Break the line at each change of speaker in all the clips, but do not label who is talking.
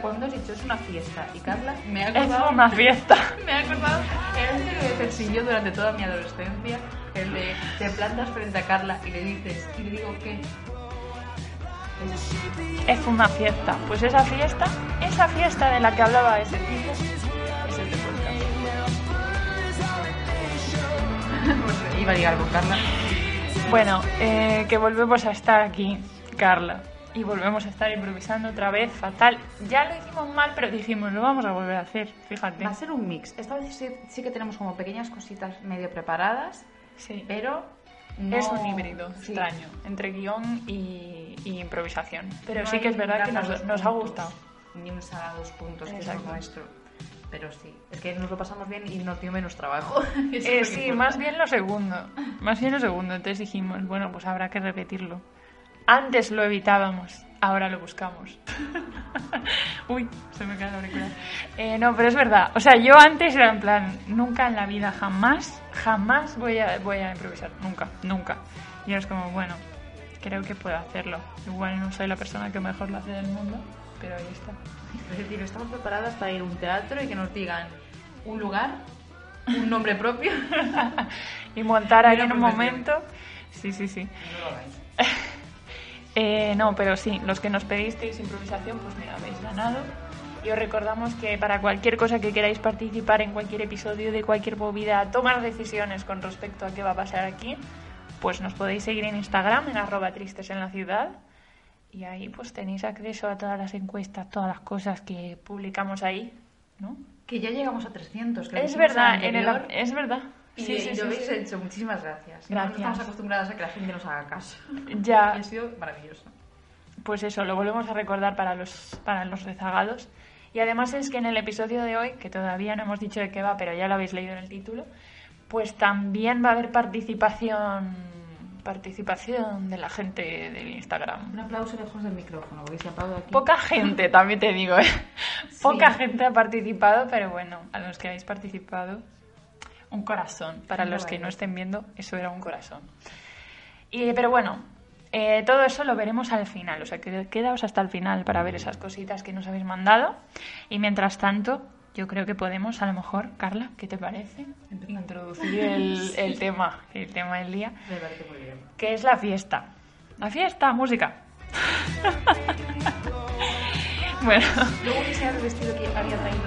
cuando has dicho es una fiesta y Carla me ha
Es
acordado,
una fiesta.
me ha acordado el que persiguió durante toda mi adolescencia, el de te plantas frente a Carla y le dices, y le digo que
Es una fiesta. Pues esa fiesta, esa fiesta de la que hablaba ese tipo, es este podcast.
pues, iba a ligar con Carla.
Bueno, eh, que volvemos a estar aquí, Carla. Y volvemos a estar improvisando otra vez, fatal. Ya lo hicimos mal, pero dijimos, lo vamos a volver a hacer, fíjate.
Va a ser un mix. Esta vez sí, sí que tenemos como pequeñas cositas medio preparadas,
Sí.
pero no-
Es un híbrido
Sí.
extraño entre guion y, y improvisación. Pero
No
sí que es verdad que nos,
dos
nos ha
puntos,
gustado.
Ni un saga dos puntos, que es
Exacto.
lo nuestro. Pero sí, es que nos lo pasamos bien y nos dio menos trabajo.
Eh, sí, más bien lo segundo. Más bien lo segundo. Entonces dijimos, bueno, pues habrá que repetirlo. Antes lo evitábamos, ahora lo buscamos. Uy, se me cae la auricular. Eh, no, pero es verdad. O sea, yo antes era en plan, nunca en la vida, jamás, jamás voy a, voy a improvisar. Nunca, nunca. Y ahora es como, bueno, creo que puedo hacerlo. Igual no soy la persona que mejor lo hace del mundo, pero ahí está.
Es decir, estamos preparadas para ir a un teatro y que nos digan un lugar, un nombre propio.
y montar ahí en un momento. Sí, sí, sí.
No lo.
Eh, no, pero sí, los que nos pedisteis improvisación, pues mira, habéis ganado. Y os recordamos que para cualquier cosa que queráis participar en cualquier episodio de cualquier movida, tomar decisiones con respecto a qué va a pasar aquí, pues nos podéis seguir en Instagram, en arroba tristes en la ciudad. Y ahí pues tenéis acceso a todas las encuestas, todas las cosas que publicamos ahí, ¿no?
Que ya llegamos a 300. Que lo
Es verdad, en el, es verdad.
Y,
Sí,
y
sí,
lo
sí,
habéis hecho, muchísimas gracias.
Gracias.
Estamos acostumbradas a que la gente nos haga caso.
Ya,
Y ha sido maravilloso.
pues eso, lo volvemos a recordar para los, para los rezagados. Y además es que en el episodio de hoy, que todavía no hemos dicho de qué va, pero ya lo habéis leído en el título, pues también va a haber participación participación de la gente del Instagram.
Un aplauso lejos del micrófono, porque se aplaude aquí.
Poca gente, también te digo, ¿eh? Poca gente ha participado, pero bueno, a los que habéis participado, un corazón. Para los que no estén viendo, eso era un corazón. Y, pero bueno, eh, todo eso lo veremos al final, o sea, que quedaos hasta el final para ver esas cositas que nos habéis mandado. Y mientras tanto, yo creo que podemos, a lo mejor, Carla, ¿qué te parece? Introducir el, el tema, el tema del día,
Me parece muy bien.
que es la fiesta. La fiesta, música. bueno,
Luego quise el vestido que había traído,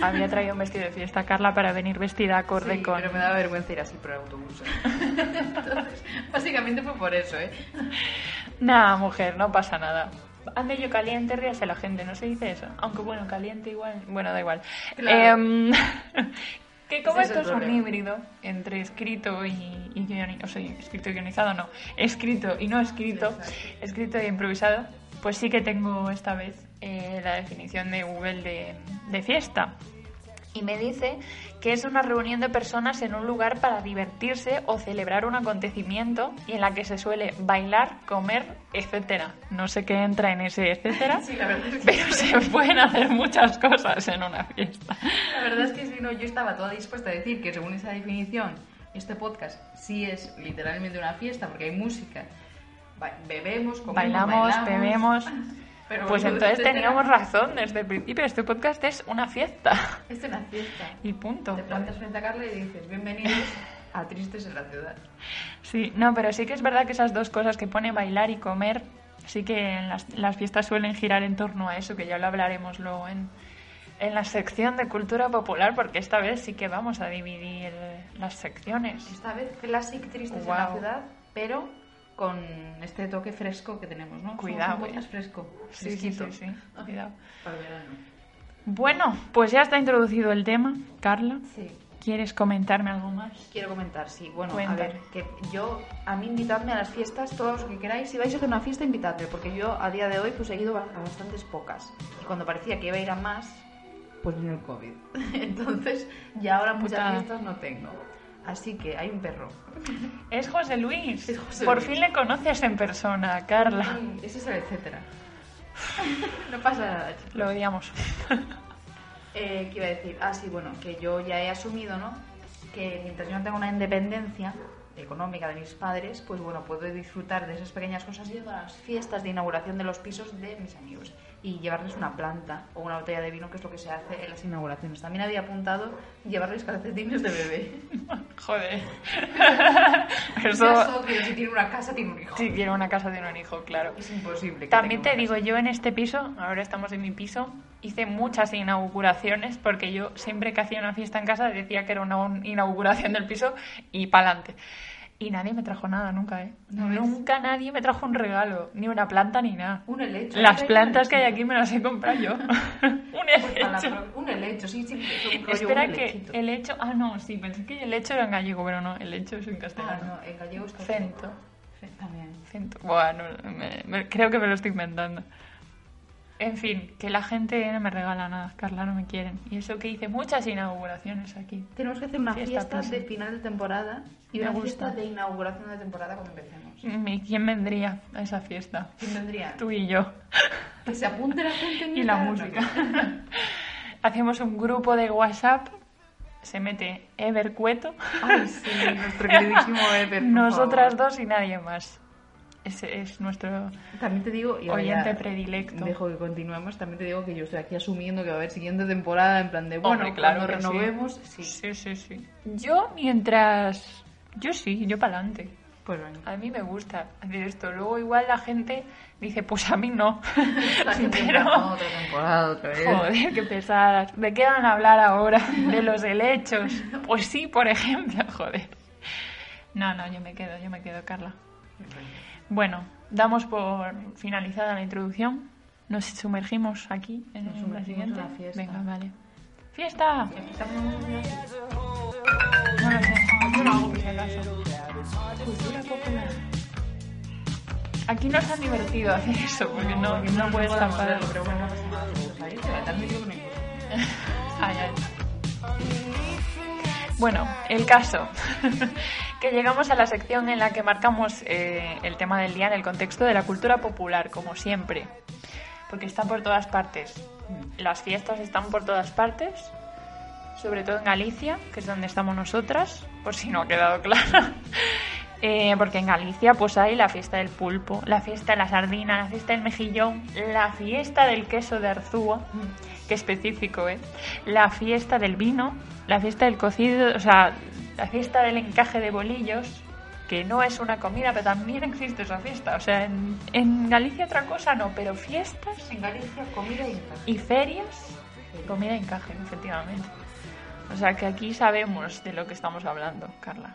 no.
había traído un vestido de fiesta Carla para venir vestida acorde
Sí,
con...
pero me da vergüenza ir así por el autobús. ¿eh? Entonces, básicamente fue por eso, ¿eh?
Nada, mujer, no pasa nada. Ande yo caliente, ríase la gente, no se dice eso. Aunque bueno, caliente igual. Bueno, da igual.
Claro.
Em, que como
Ese
esto es un híbrido entre escrito y, y guioni- o sea, escrito y guionizado, no. Escrito y no escrito,
Exacto.
escrito y improvisado, pues sí que tengo esta vez eh, la definición de Google de, de fiesta. Y me dice que es una reunión de personas en un lugar para divertirse o celebrar un acontecimiento y en la que se suele bailar, comer, etcétera. No sé qué entra en ese etcétera,
Sí, la verdad es que,
pero se pueden hacer muchas cosas en una fiesta.
la verdad es que sí, no, yo estaba toda dispuesta a decir que según esa definición, este podcast sí es literalmente una fiesta porque hay música. Bebemos, comemos,
Bailamos, bebemos.
Pero
Pues entonces teníamos razón desde el principio. Este podcast es una fiesta.
Es una fiesta.
Y punto.
Te plantas frente a Carla y dices, bienvenidos a Tristes en la Ciudad.
Sí, no, pero sí que es verdad que esas dos cosas que pone bailar y comer, sí que en las, las fiestas suelen girar en torno a eso, que ya lo hablaremos luego en, en la sección de cultura popular, porque esta vez sí que vamos a dividir las secciones.
Esta vez Classic Tristes en la. Ciudad, pero con este toque fresco que tenemos, ¿no?
Cuidado,
Somos un podcast fresco,
Sí, sí, sí, sí, cuidado.
Para verano.
Bueno, pues ya está introducido el tema. Carla,
Sí.
¿quieres comentarme algo más?
Quiero comentar, sí. Bueno,
Cuéntame.
a ver, que yo, a mí invitadme a las fiestas, todos los que queráis. Si vais a hacer una fiesta, invitadme, porque yo a día de hoy pues he ido a a bastantes pocas. Y cuando parecía que iba a ir a más, pues vino el COVID. Entonces, ya ahora muchas
Putada.
fiestas no tengo. Así que hay un perro.
Es José Luis.
Es José
Por
Luis.
fin le conoces en persona, Carla.
Sí, ese es el etcétera. no pasa nada, chicos.
Lo odiamos.
Eh, ¿Qué iba a decir? Ah, sí, bueno, que yo ya he asumido, ¿no? Que mientras yo no tenga una independencia económica de mis padres, pues bueno, puedo disfrutar de esas pequeñas cosas yendo a las fiestas de inauguración de los pisos de mis amigos y llevarles una planta o una botella de vino, que es lo que se hace en las inauguraciones. También había apuntado llevarles calcetines de bebé.
Joder.
Eso... Eso que si tiene una casa, tiene un hijo.
Si tiene una casa, tiene un hijo, claro.
Es imposible. Que
También te digo, yo en este piso, ahora estamos en mi piso, hice muchas inauguraciones porque yo siempre que hacía una fiesta en casa decía que era una un- inauguración del piso y pa'lante. Y nadie me trajo nada nunca, ¿eh?
¿No ves?
nunca nadie me trajo un regalo, ni una planta ni nada.
Un helecho.
Las plantas que hay aquí me las he comprado yo. un
Pues
helecho.
un helecho, sí, sí. es
Espera
un
que el hecho... Ah, no, sí, pensé que el hecho era en gallego, pero no, el hecho es en
Ah,
castellano.
no, en gallego está
Cento.
También.
Cento. Buah, no, me- me- creo que me lo estoy inventando. En fin, que la gente no me regala nada, Carla, no me quieren. Y eso que hice muchas inauguraciones aquí.
Tenemos que hacer una
Fiesta,
fiesta, de final de temporada y
Me
una
gusta.
fiesta de inauguración de temporada cuando empecemos.
¿Y quién vendría a esa fiesta?
¿Quién vendría?
Tú y yo.
Que se apunte la gente en
Y la música. Hacemos un grupo de WhatsApp. Se mete Ever Cueto.
Ay, sí, nuestro queridísimo Ever,
Nosotras
favor.
dos y nadie más. Ese es nuestro
También te digo, y ahora
oyente
ya
predilecto.
Dejo que continuemos. También te digo que yo estoy aquí asumiendo que va a haber siguiente temporada. En plan de, bueno,
Hombre, claro
cuando
que sí.
renovemos, sí.
Sí, sí, sí. Yo mientras... Yo sí, yo para adelante.
Pues venga.
A mí me gusta hacer esto. Luego igual la gente dice, pues a mí no. Pero...
otra temporada, otra vez.
Joder, qué pesadas. ¿De qué van a hablar ahora? De los helechos. Pues sí, por ejemplo, joder. No, no, yo me quedo, yo me quedo, Carla. Bueno, damos por finalizada la introducción. Nos sumergimos aquí en
Nos
la siguiente.
en la fiesta.
Venga, vale. ¡Fiesta!
Estamos muy bien.
No lo sé. Yo lo hago por si acaso.
Cultura popular.
Aquí no es tan divertido hacer eso, porque no, no puedes
podemos
tapar.
verlo, pero bueno, no pasa nada. Ahí se va, no.
Ay, ay. Bueno, el caso. que llegamos a la sección en la que marcamos eh, el tema del día en el contexto de la cultura popular, como siempre. Porque está por todas partes. Las fiestas están por todas partes. Sobre todo en Galicia, que es donde estamos nosotras, por si no ha quedado claro. Eh, porque en Galicia pues hay la fiesta del pulpo, la fiesta de la sardina, la fiesta del mejillón, la fiesta del queso de Arzúa, que específico, ¿eh? La fiesta del vino, la fiesta del cocido, o sea, la fiesta del encaje de bolillos, que no es una comida, pero también existe esa fiesta. O sea, en, en Galicia otra cosa no, pero fiestas
En Galicia, comida y encaje.
y ferias, comida en encaje, efectivamente. O sea, que aquí sabemos de lo que estamos hablando, Carla.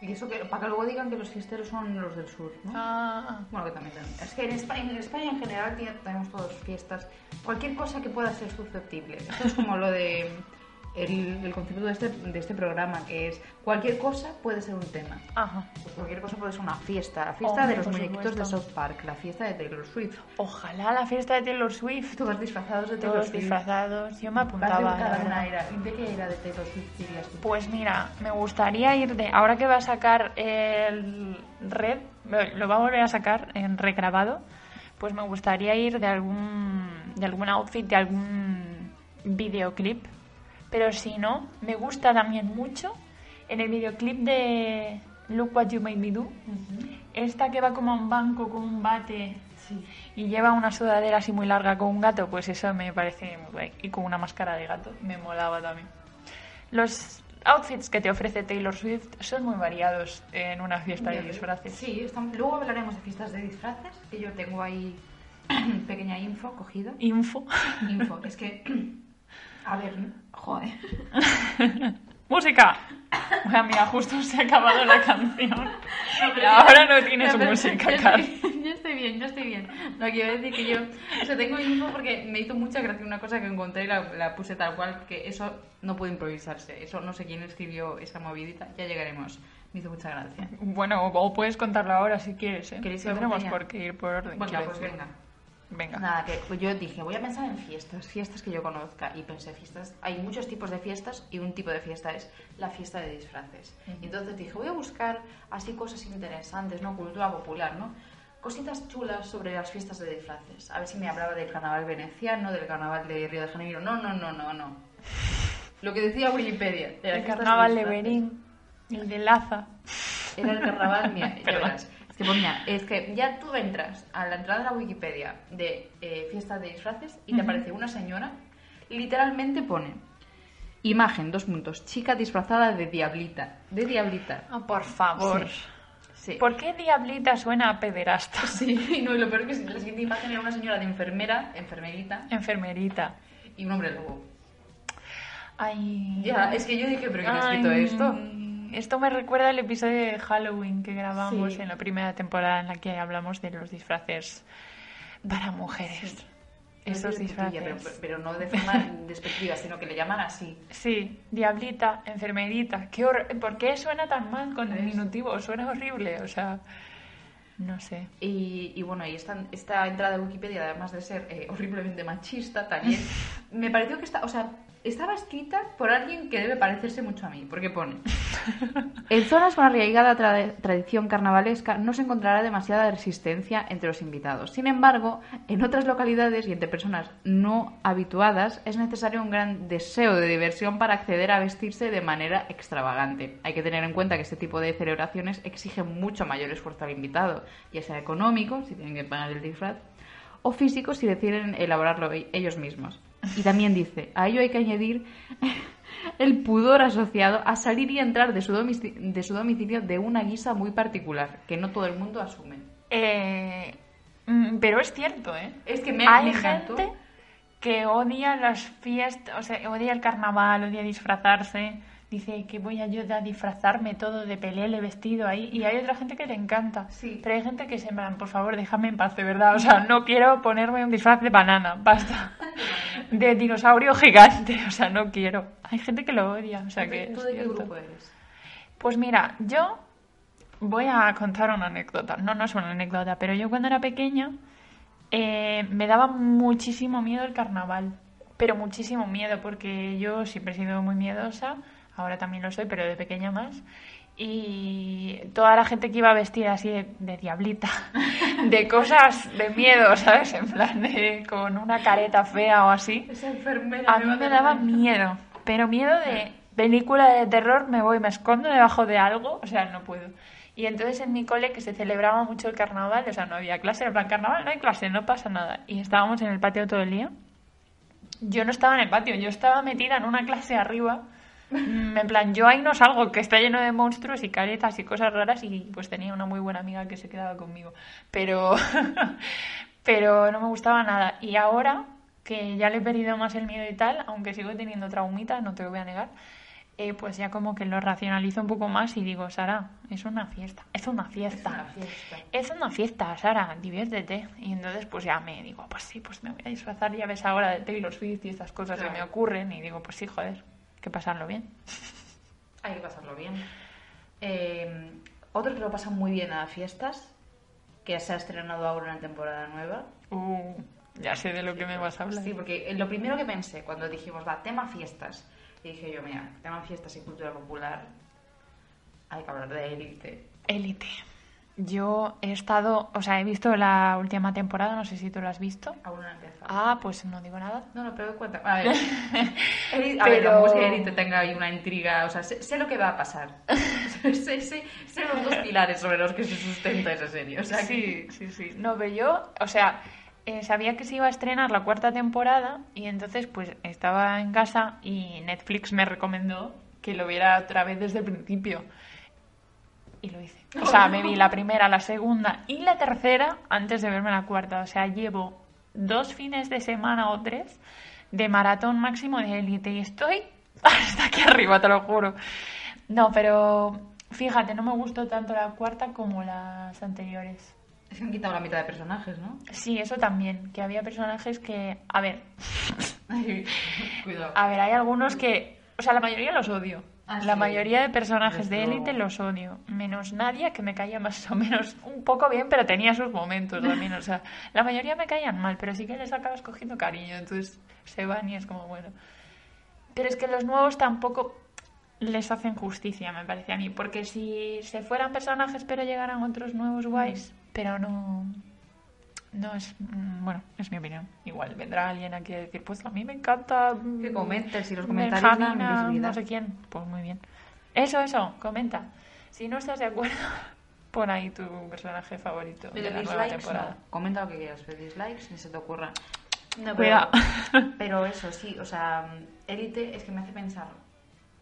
Y eso que, para que luego digan que los fiesteros son los del sur, ¿no?
Ah,
Bueno, que también. Es que en España, en España en general tenemos todas fiestas. Cualquier cosa que pueda ser susceptible. Esto es como lo de el, el concepto de este, de este programa, que es cualquier cosa puede ser un tema.
ajá.
Pues cualquier cosa puede ser una fiesta. La fiesta
Hombre,
de los muñequitos de. South Park, la fiesta de Taylor Swift.
Ojalá la fiesta de Taylor Swift.
Todos disfrazados de Taylor
Todos
Swift.
disfrazados. Yo me
¿Vas de
apuntaba.
¿De qué era de Taylor Swift dirías tú?
Pues mira, me gustaría ir de. Ahora que va a sacar el Red, lo va a volver a sacar en regrabado, pues me gustaría ir de algún. de algún outfit, de algún videoclip. Pero si no, me gusta también mucho en el videoclip de Look What You Made Me Do. Esta que va como a un banco con un bate
Sí.
y lleva una sudadera así muy larga con un gato, pues eso me parece muy guay. Y con una máscara de gato, me molaba también. Los outfits que te ofrece Taylor Swift son muy variados en una fiesta de disfraces.
Sí, estamos- luego hablaremos de fiestas de disfraces, que yo tengo ahí pequeña info cogida.
Info.
Info, es que... A ver, joder.
¡Música! Bueno, mira, justo se ha acabado la canción. y ahora no tienes
No,
música, Carl.
estoy, ya estoy bien, ya estoy bien. No, quiero decir que yo... O sea, tengo info porque me hizo mucha gracia una cosa que encontré y la, la puse tal cual, que eso no puede improvisarse. Eso no sé quién escribió esa movidita, ya llegaremos. Me hizo mucha gracia.
Bueno, o puedes contarlo ahora si quieres, ¿eh?
¿Queréis que
No tenemos por qué ir por orden.
Bueno, pues venga.
Venga.
Nada, que pues yo dije, voy a pensar en fiestas, fiestas que yo conozca. Y pensé, fiestas, hay muchos tipos de fiestas y un tipo de fiesta es la fiesta de disfraces. Y entonces dije, voy a buscar así cosas interesantes, ¿no? Cultura popular, ¿no? Cositas chulas sobre las fiestas de disfraces. A ver si me hablaba del carnaval veneciano, del carnaval de Río de Janeiro. No, no, no, no, no. Lo que decía Wikipedia. de
El carnaval de. Berín. El de Laza.
Era el carnaval, mira, ya verás. Es que ponía, es que ya tú entras a la entrada de la Wikipedia de eh, fiesta de disfraces y te aparece una señora literalmente pone imagen, dos puntos, chica disfrazada de diablita. De diablita.
Ah, por favor.
Sí. Sí.
¿Por qué Diablita suena a pederasta?
Sí, no, y lo peor es que la siguiente imagen era una señora de enfermera, enfermerita,
Enfermerita.
y un hombre lobo.
Ay.
Ya, es que yo dije, pero ¿quién ha escrito esto?
Esto me recuerda al episodio de Halloween que grabamos
Sí.
en la primera temporada en la que hablamos de los disfraces para mujeres. Esos
No es de putilla,
disfraces.
Pero, pero no de forma despectiva, sino que le llaman así.
Sí, diablita, enfermerita. ¿Qué ¿Por qué suena tan mal con
¿Ves?
diminutivo? Suena horrible, o sea, no sé.
Y, y bueno, y esta, esta entrada de Wikipedia, además de ser eh, horriblemente machista, también me pareció que está, o sea, estaba escrita por alguien que debe parecerse mucho a mí, porque pone: En zonas con arraigada tra- tradición carnavalesca no se encontrará demasiada resistencia entre los invitados. Sin embargo, en otras localidades y entre personas no habituadas es necesario un gran deseo de diversión para acceder a vestirse de manera extravagante. Hay que tener en cuenta que este tipo de celebraciones exigen mucho mayor esfuerzo al invitado, ya sea económico, si tienen que pagar el disfraz, o físico si deciden elaborarlo e- ellos mismos. Y también dice, a ello hay que añadir el pudor asociado a salir y entrar de su, domici- de su domicilio de una guisa muy particular, que no todo el mundo asume.
Eh, mm, pero es cierto, ¿eh?
Es que me,
Hay
me
gente que odia las fiestas, o sea, odia el carnaval, odia disfrazarse. Dice que voy a yo a disfrazarme todo de pelele vestido ahí. Y hay otra gente que le encanta.
Sí.
Pero hay gente que se me por favor, déjame en paz, de verdad. O sea, no quiero ponerme un disfraz de banana, basta. De dinosaurio gigante, o sea, no quiero. Hay gente que lo odia, o sea que.
¿Tú de qué grupo eres?
Pues mira, yo voy a contar una anécdota. No, no es una anécdota, pero yo cuando era pequeña eh, me daba muchísimo miedo el carnaval. Pero muchísimo miedo, porque yo siempre he sido muy miedosa. Ahora también lo soy, pero de pequeña más. Y toda la gente que iba vestida así de, de diablita, de cosas de miedo, ¿sabes? En plan, de, con una careta fea o así.
Esa enfermera
A
me
mí me
hacer
daba miedo, pero miedo de película de terror, me voy, me escondo debajo de algo, o sea, no puedo. Y entonces en mi cole, que se celebraba mucho el carnaval, o sea, no había clase, en plan, carnaval no hay clase, no pasa nada. Y estábamos en el patio todo el día. Yo no estaba en el patio, yo estaba metida en una clase arriba. Mm, En plan, yo ahí no salgo, que está lleno de monstruos y caretas y cosas raras y pues tenía una muy buena amiga que se quedaba conmigo. Pero, pero no me gustaba nada. Y ahora que ya le he perdido más el miedo y tal, aunque sigo teniendo traumitas, no te lo voy a negar, eh, pues ya como que lo racionalizo un poco más y digo, Sara, es una fiesta, es una
Es
fiesta.
una fiesta.
Es una fiesta, Sara, diviértete. Y entonces pues ya me digo, pues sí, pues me voy a disfrazar, ya ves ahora de Taylor Swift y estas cosas que me ocurren. Y digo, pues sí, joder, que pasarlo bien.
Hay que pasarlo bien. Eh, otro que lo pasa muy bien a fiestas, que se ha estrenado ahora una temporada nueva.
Uh, ya sé de lo que me vas a hablar.
Sí, porque lo primero que pensé cuando dijimos, va, tema fiestas, y dije yo, mira, tema fiestas y cultura popular, hay que hablar de élite.
Élite. Yo he estado, o sea, he visto la última temporada, no sé si tú la has visto.
Aún no ha empezado.
Ah, pues no digo nada.
No, no, pero cuenta. A ver, Élite- a ver, tampoco es que Élite tenga ahí una intriga, o sea, sé, sé lo que va a pasar. sé, sé, sé los dos pilares sobre los que se sustenta esa serie. O sea,
Sí, sí, sí. No, pero yo, o sea, eh, sabía que se iba a estrenar la cuarta temporada y entonces pues estaba en casa y Netflix me recomendó que lo viera otra vez desde el principio. Y lo hice. O sea, me vi la primera, la segunda y la tercera antes de verme la cuarta. O sea, llevo dos fines de semana o tres de maratón máximo de élite y estoy hasta aquí arriba, te lo juro. No, pero fíjate, no me gustó tanto la cuarta como las anteriores.
Es que han quitado la mitad de personajes, ¿no?
Sí, eso también, que había personajes que, a ver,
Cuidado.
a ver, hay algunos que, o sea, la mayoría los odio. La mayoría de personajes
Desde
de élite
luego.
los odio, menos Nadia, que me caía más o menos un poco bien, pero tenía sus momentos también, o sea, la mayoría me caían mal, pero sí que les acabas cogiendo cariño, entonces se van y es como, bueno. Pero es que los nuevos tampoco les hacen justicia, me parece a mí, porque si se fueran personajes pero llegaran otros nuevos guays, pero no... No es... mm, Bueno, es mi opinión. Igual vendrá alguien aquí a decir, pues a mí me encanta... mm,
Que comentes, y los comentarios
Benjamina, no sé quién. Pues muy bien. Eso, eso, comenta. Si no estás de acuerdo, pon ahí tu personaje favorito de la nueva temporada.
no. Comenta lo que quieras, pero dislikes ni se te ocurra. No, pero, pero eso sí, o sea, élite es que me hace pensar.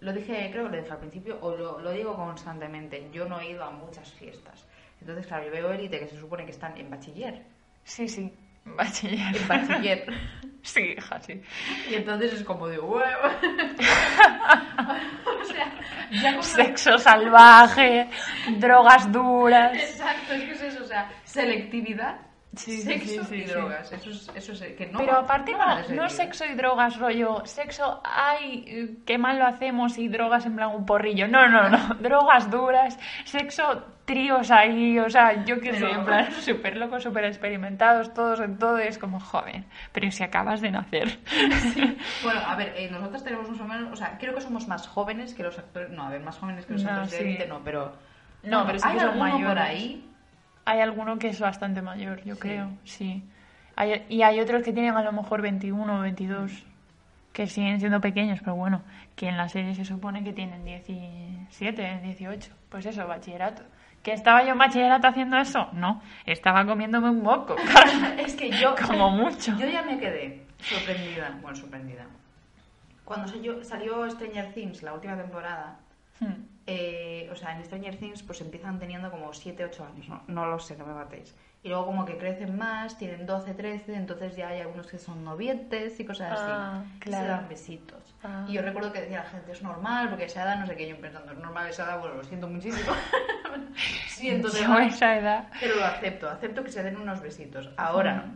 Lo dije, creo que lo dije al principio, o lo, lo digo constantemente. Yo no he ido a muchas fiestas. Entonces, claro, yo veo élite que se supone que están en bachiller.
Sí, sí. Bachiller.
En bachiller.
Sí, hija, sí.
y entonces es como de huevo. o sea, ya como-
Sexo salvaje, drogas duras.
Exacto, es que es eso, o sea, selectividad,
Sí, sí,
sexo
sí, sí,
y drogas. Eso es, eso es que no.
Pero aparte
no
no, sexo y drogas, rollo, sexo, ay, qué mal lo hacemos y drogas en plan un porrillo. No, no, no, drogas duras, sexo, tríos ahí, o sea, yo qué sé,
Pero-
en plan súper locos, súper experimentados, todos en todo, es como, joder, pero si acabas de nacer.
Bueno, a ver, eh, nosotros tenemos más o menos, o sea, creo que somos más jóvenes que los actores, no, a ver, más jóvenes que los
No,
actores de élite, no, pero...
No,
Bueno,
pero sí
hay
que son
por ahí,
Hay alguno que es bastante mayor, yo
Sí.
creo, sí. Hay- y hay otros que tienen a lo mejor 21 o 22, que siguen siendo pequeños, pero bueno, que en la serie se supone que tienen 17, 18. Pues eso, bachillerato. ¿Que estaba yo en bachillerato haciendo eso? No, estaba comiéndome un moco,
es que yo...
como mucho.
Yo ya me quedé sorprendida, bueno, sorprendida. Cuando salió, salió Stranger Things, la última temporada,
Hmm.
eh, o sea, en Stranger Things pues empiezan teniendo como 7, 8 años, no, no lo sé, no me matéis. Y luego como que crecen más, tienen 12, 13, entonces ya hay algunos que son novietes y cosas así.
Ah,
Y
claro.
se dan besitos.
Ah.
Y yo recuerdo que decía la gente, es normal, porque esa edad no sé qué, yo pensando, es normal esa edad, bueno, lo siento muchísimo. siento
a
más,
esa edad,
pero lo acepto, acepto que se den unos besitos. Ahora,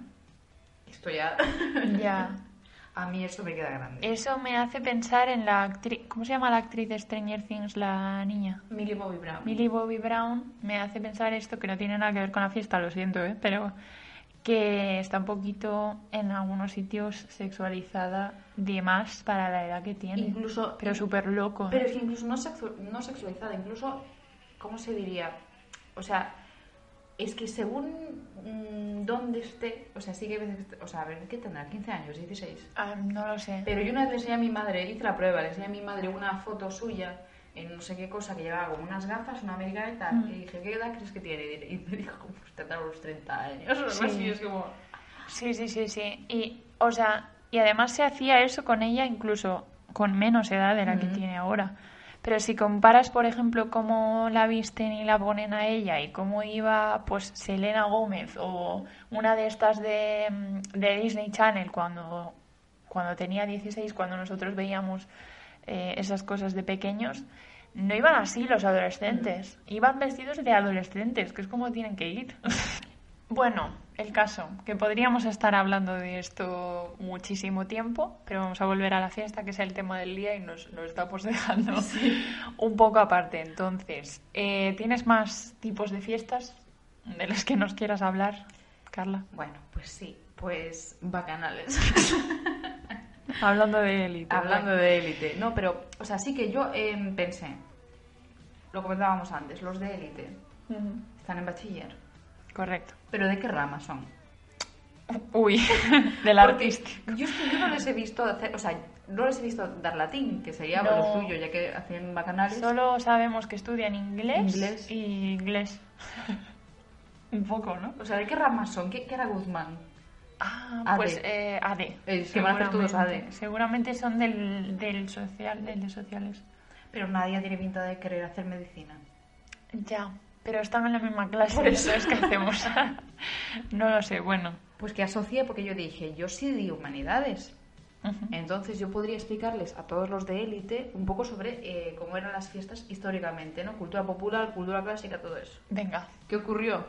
esto ya,
ya.
a mí eso me queda grande.
Eso me hace pensar en la actriz, ¿cómo se llama la actriz de Stranger Things, la niña?
Millie Bobby Brown.
Millie Bobby Brown me hace pensar esto, que no tiene nada que ver con la fiesta, lo siento, ¿eh? pero que está un poquito en algunos sitios sexualizada de más para la edad que tiene.
Incluso-
pero súper loco. ¿eh?
Pero es que incluso no, sexu- no sexualizada, incluso, ¿cómo se diría? O sea, es que según mm, dónde esté, o sea, sí que hay veces, o sea, a ver, ¿qué tendrá? ¿15 años? ¿16?
Ah, no lo sé.
Pero yo una vez le enseñé a mi madre, hice la prueba, le enseñé a mi madre una foto suya en no sé qué cosa, que llevaba como unas gafas, una americana y tal,
Mm.
y dije, ¿qué edad crees que tiene? Y me dijo, pues tendrá unos 30 años o
Sí.
así, es como...
Sí, sí, sí, sí. Y, o sea, y además se hacía eso con ella incluso con menos edad de la que tiene ahora. Pero si comparas, por ejemplo, cómo la visten y la ponen a ella y cómo iba, pues, Selena Gómez o una de estas de, mm, de Disney Channel cuando, cuando tenía 16, cuando nosotros veíamos eh, esas cosas de pequeños, no iban así los adolescentes. Iban vestidos de adolescentes, que es como tienen que ir. Bueno, el caso, que podríamos estar hablando de esto muchísimo tiempo, pero vamos a volver a la fiesta, que es el tema del día, y nos lo estamos dejando un poco aparte. Entonces, eh, ¿tienes más tipos de fiestas de las que nos quieras hablar, Carla?
Bueno, pues sí, pues bacanales.
Hablando de élite.
Hablando de élite. No, pero, o sea, sí que yo em, pensé, lo comentábamos antes, los de élite están en bachiller.
Correcto.
¿Pero de qué rama son?
Uy, del artístico.
Yo, yo no les he visto hacer, o sea, no les he visto dar latín, que sería
No.
lo suyo, ya que hacen bacanales.
Solo sabemos que estudian inglés,
Inglés.
y inglés. Un poco, ¿no?
O sea, ¿de qué ramas son? ¿Qué, qué era Guzmán?
Ah,
AD.
pues eh, AD.
Que van a hacer todos. AD.
Seguramente son del, del social, del de sociales.
Pero nadie tiene pinta de querer hacer medicina.
Ya, pero están en la misma clase,
Por eso.
entonces ¿qué hacemos? no lo sé, bueno.
Pues que asocié porque yo dije, yo sí di humanidades. Entonces yo podría explicarles a todos los de élite un poco sobre eh, cómo eran las fiestas históricamente, ¿no? Cultura popular, cultura clásica, todo eso.
Venga.
¿Qué ocurrió?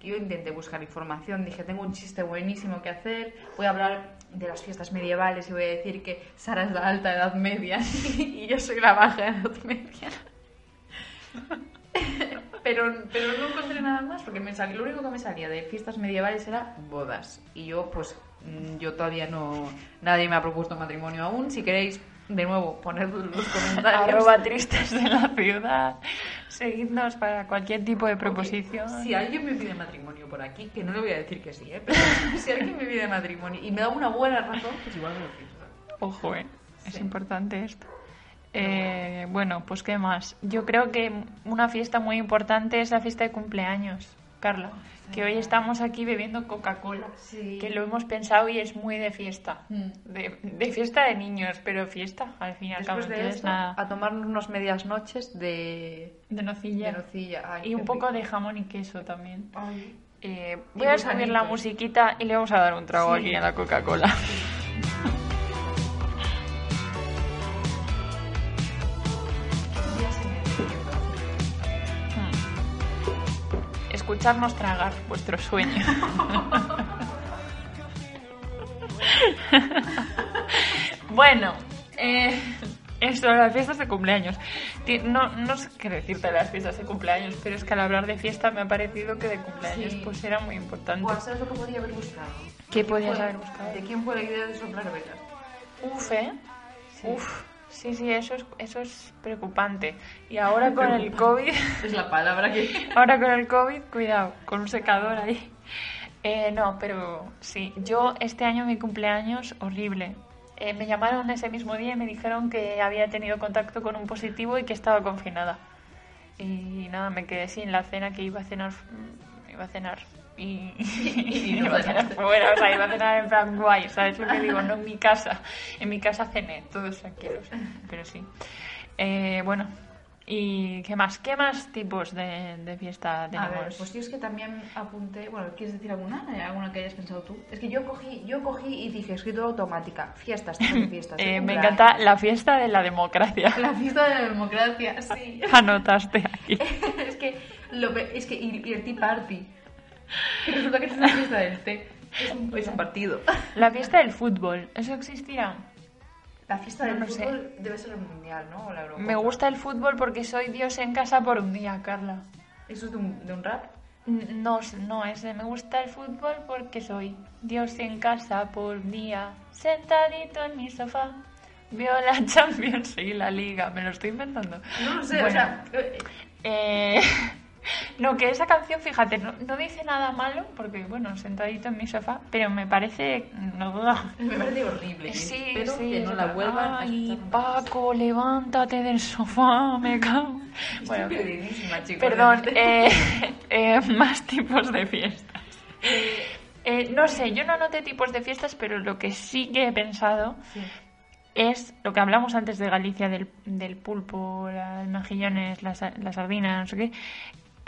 Que yo intenté buscar información, dije, tengo un chiste buenísimo que hacer, voy a hablar de las fiestas medievales y voy a decir que Sara es la alta edad media y yo soy la baja edad media. Pero, pero no encontré nada más porque me salió, lo único que me salía de fiestas medievales era bodas. Y yo, pues, mm, yo todavía no. Nadie me ha propuesto matrimonio aún. Si queréis, de nuevo, ponedlo en los comentarios.
Arroba tristes de la ciudad. Seguidnos para cualquier tipo de proposición.
Si alguien me pide matrimonio por aquí, que no le voy a decir que sí, ¿eh? pero si alguien me pide matrimonio y me da una buena razón, pues igual me lo pienso.
Ojo, eh. Es importante esto. Eh, bueno, pues qué más. Yo creo que una fiesta muy importante es la fiesta de cumpleaños, Carla. Que hoy estamos aquí bebiendo Coca-Cola.
Sí.
Que lo hemos pensado y es muy de fiesta.
Mm.
De, de fiesta de niños, pero fiesta al fin y al cabo.
Después de
entonces
esto,
nada.
a tomarnos unas medias noches de,
De nocilla.
de nocilla. Ay,
Y un poco
rico.
de jamón y queso también.
Ay.
Eh, voy a subir la musiquita y le vamos a dar un trago
Sí.
aquí a la Coca-Cola. Escucharnos tragar vuestro sueño. bueno, eh, esto, las fiestas de cumpleaños. No, no sé qué decirte de las fiestas de cumpleaños, pero es que al hablar de fiesta me ha parecido que de cumpleaños
Sí.
pues era muy importante.
Buah, ¿sabes lo que podría haber buscado?
¿Qué
¿De quién
podías haber buscado?
¿De quién fue la idea de soplar velas?
Uf, ¿eh?
Sí.
Uf, sí, sí, eso es, eso es preocupante. Y ahora con el COVID...
Es la palabra que...
Ahora con el COVID, cuidado, con un secador ahí. Eh, no, pero sí, yo este año mi cumpleaños horrible. Eh, me llamaron ese mismo día y me dijeron que había tenido contacto con un positivo y que estaba confinada. Y nada, me quedé sin la cena que iba a cenar. mm, Iba a cenar. Y,
Y no
iba a cenar fuera, o sea, iba a cenar en plan guay, ¿sabes lo que digo? No en mi casa. En mi casa cené, todos tranquilos. Pero sí. Eh, bueno, ¿y qué más? ¿Qué más tipos de, de fiesta
A
tenemos?
ver, pues yo es que también apunté... Bueno, ¿quieres decir alguna? ¿Hay ¿Alguna que hayas pensado tú? Es que yo cogí, yo cogí y dije, escritura automática, fiestas, fiestas.
Eh, me encanta la fiesta de la democracia.
La fiesta de la democracia, sí.
Anotaste aquí.
es que, lo, es que y, y el Tea Party. Resulta que es una fiesta del té. Es un, es un partido.
La fiesta del fútbol, ¿eso existirá?
La fiesta del
No lo sé.
fútbol debe ser el mundial, ¿no? O la.
Me gusta el fútbol porque soy Dios en casa por un día, Carla.
¿Eso es de un, de un rap?
No, no, ese. Me gusta el fútbol porque soy Dios en casa por un día, sentadito en mi sofá. Veo la Champions y la Liga. Me lo estoy inventando.
No lo sé, o
Bueno,
sea... eh,
Eh, no, que esa canción, fíjate, no, no dice nada malo, porque, bueno, sentadito en mi sofá, pero me parece... No,
me parece horrible.
sí,
espero
sí.
que no la vuelvan
Ay. Paco, levántate del sofá, me cago.
Estoy
Bueno,
perdidísima, chicos.
perdón, eh, eh, más tipos de fiestas. Eh, no sé, yo no anoté tipos de fiestas, pero lo que sí que he pensado
Sí.
es lo que hablamos antes de Galicia, del, del pulpo, las mejillones, las, las sardinas, no sé qué,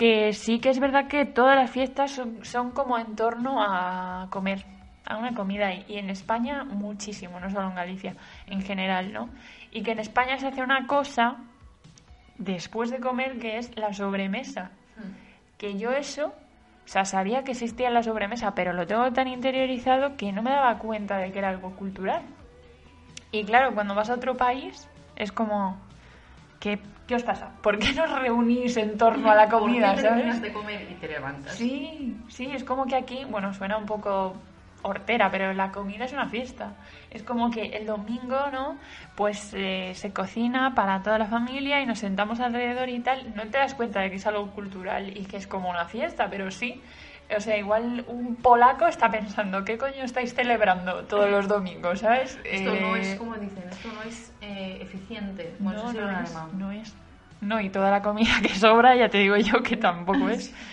que sí que es verdad que todas las fiestas son, son como en torno a comer, a una comida, y, y en España muchísimo, no solo en Galicia, en general, ¿no? Y que en España se hace una cosa después de comer que es la sobremesa, que yo eso... O sea, sabía que existía la sobremesa, pero lo tengo tan interiorizado que no me daba cuenta de que era algo cultural. Y claro, cuando vas a otro país, es como, ¿qué, qué os pasa? ¿Por qué nos reunís en torno a la comida,
¿Por qué
sabes?
de comer y te levantas?
Sí, sí, es como que aquí, bueno, suena un poco hortera, pero la comida es una fiesta. Es como que el domingo, ¿no? Pues eh, se cocina para toda la familia y nos sentamos alrededor y tal. No te das cuenta de que es algo cultural y que es como una fiesta, pero sí. O sea, igual un polaco está pensando, ¿qué coño estáis celebrando todos los domingos, sabes?
Esto no
Eh,
es, como dicen, esto no es eh, eficiente. Bueno,
no, es, no es. No, y toda la comida que sobra, ya te digo yo que tampoco es.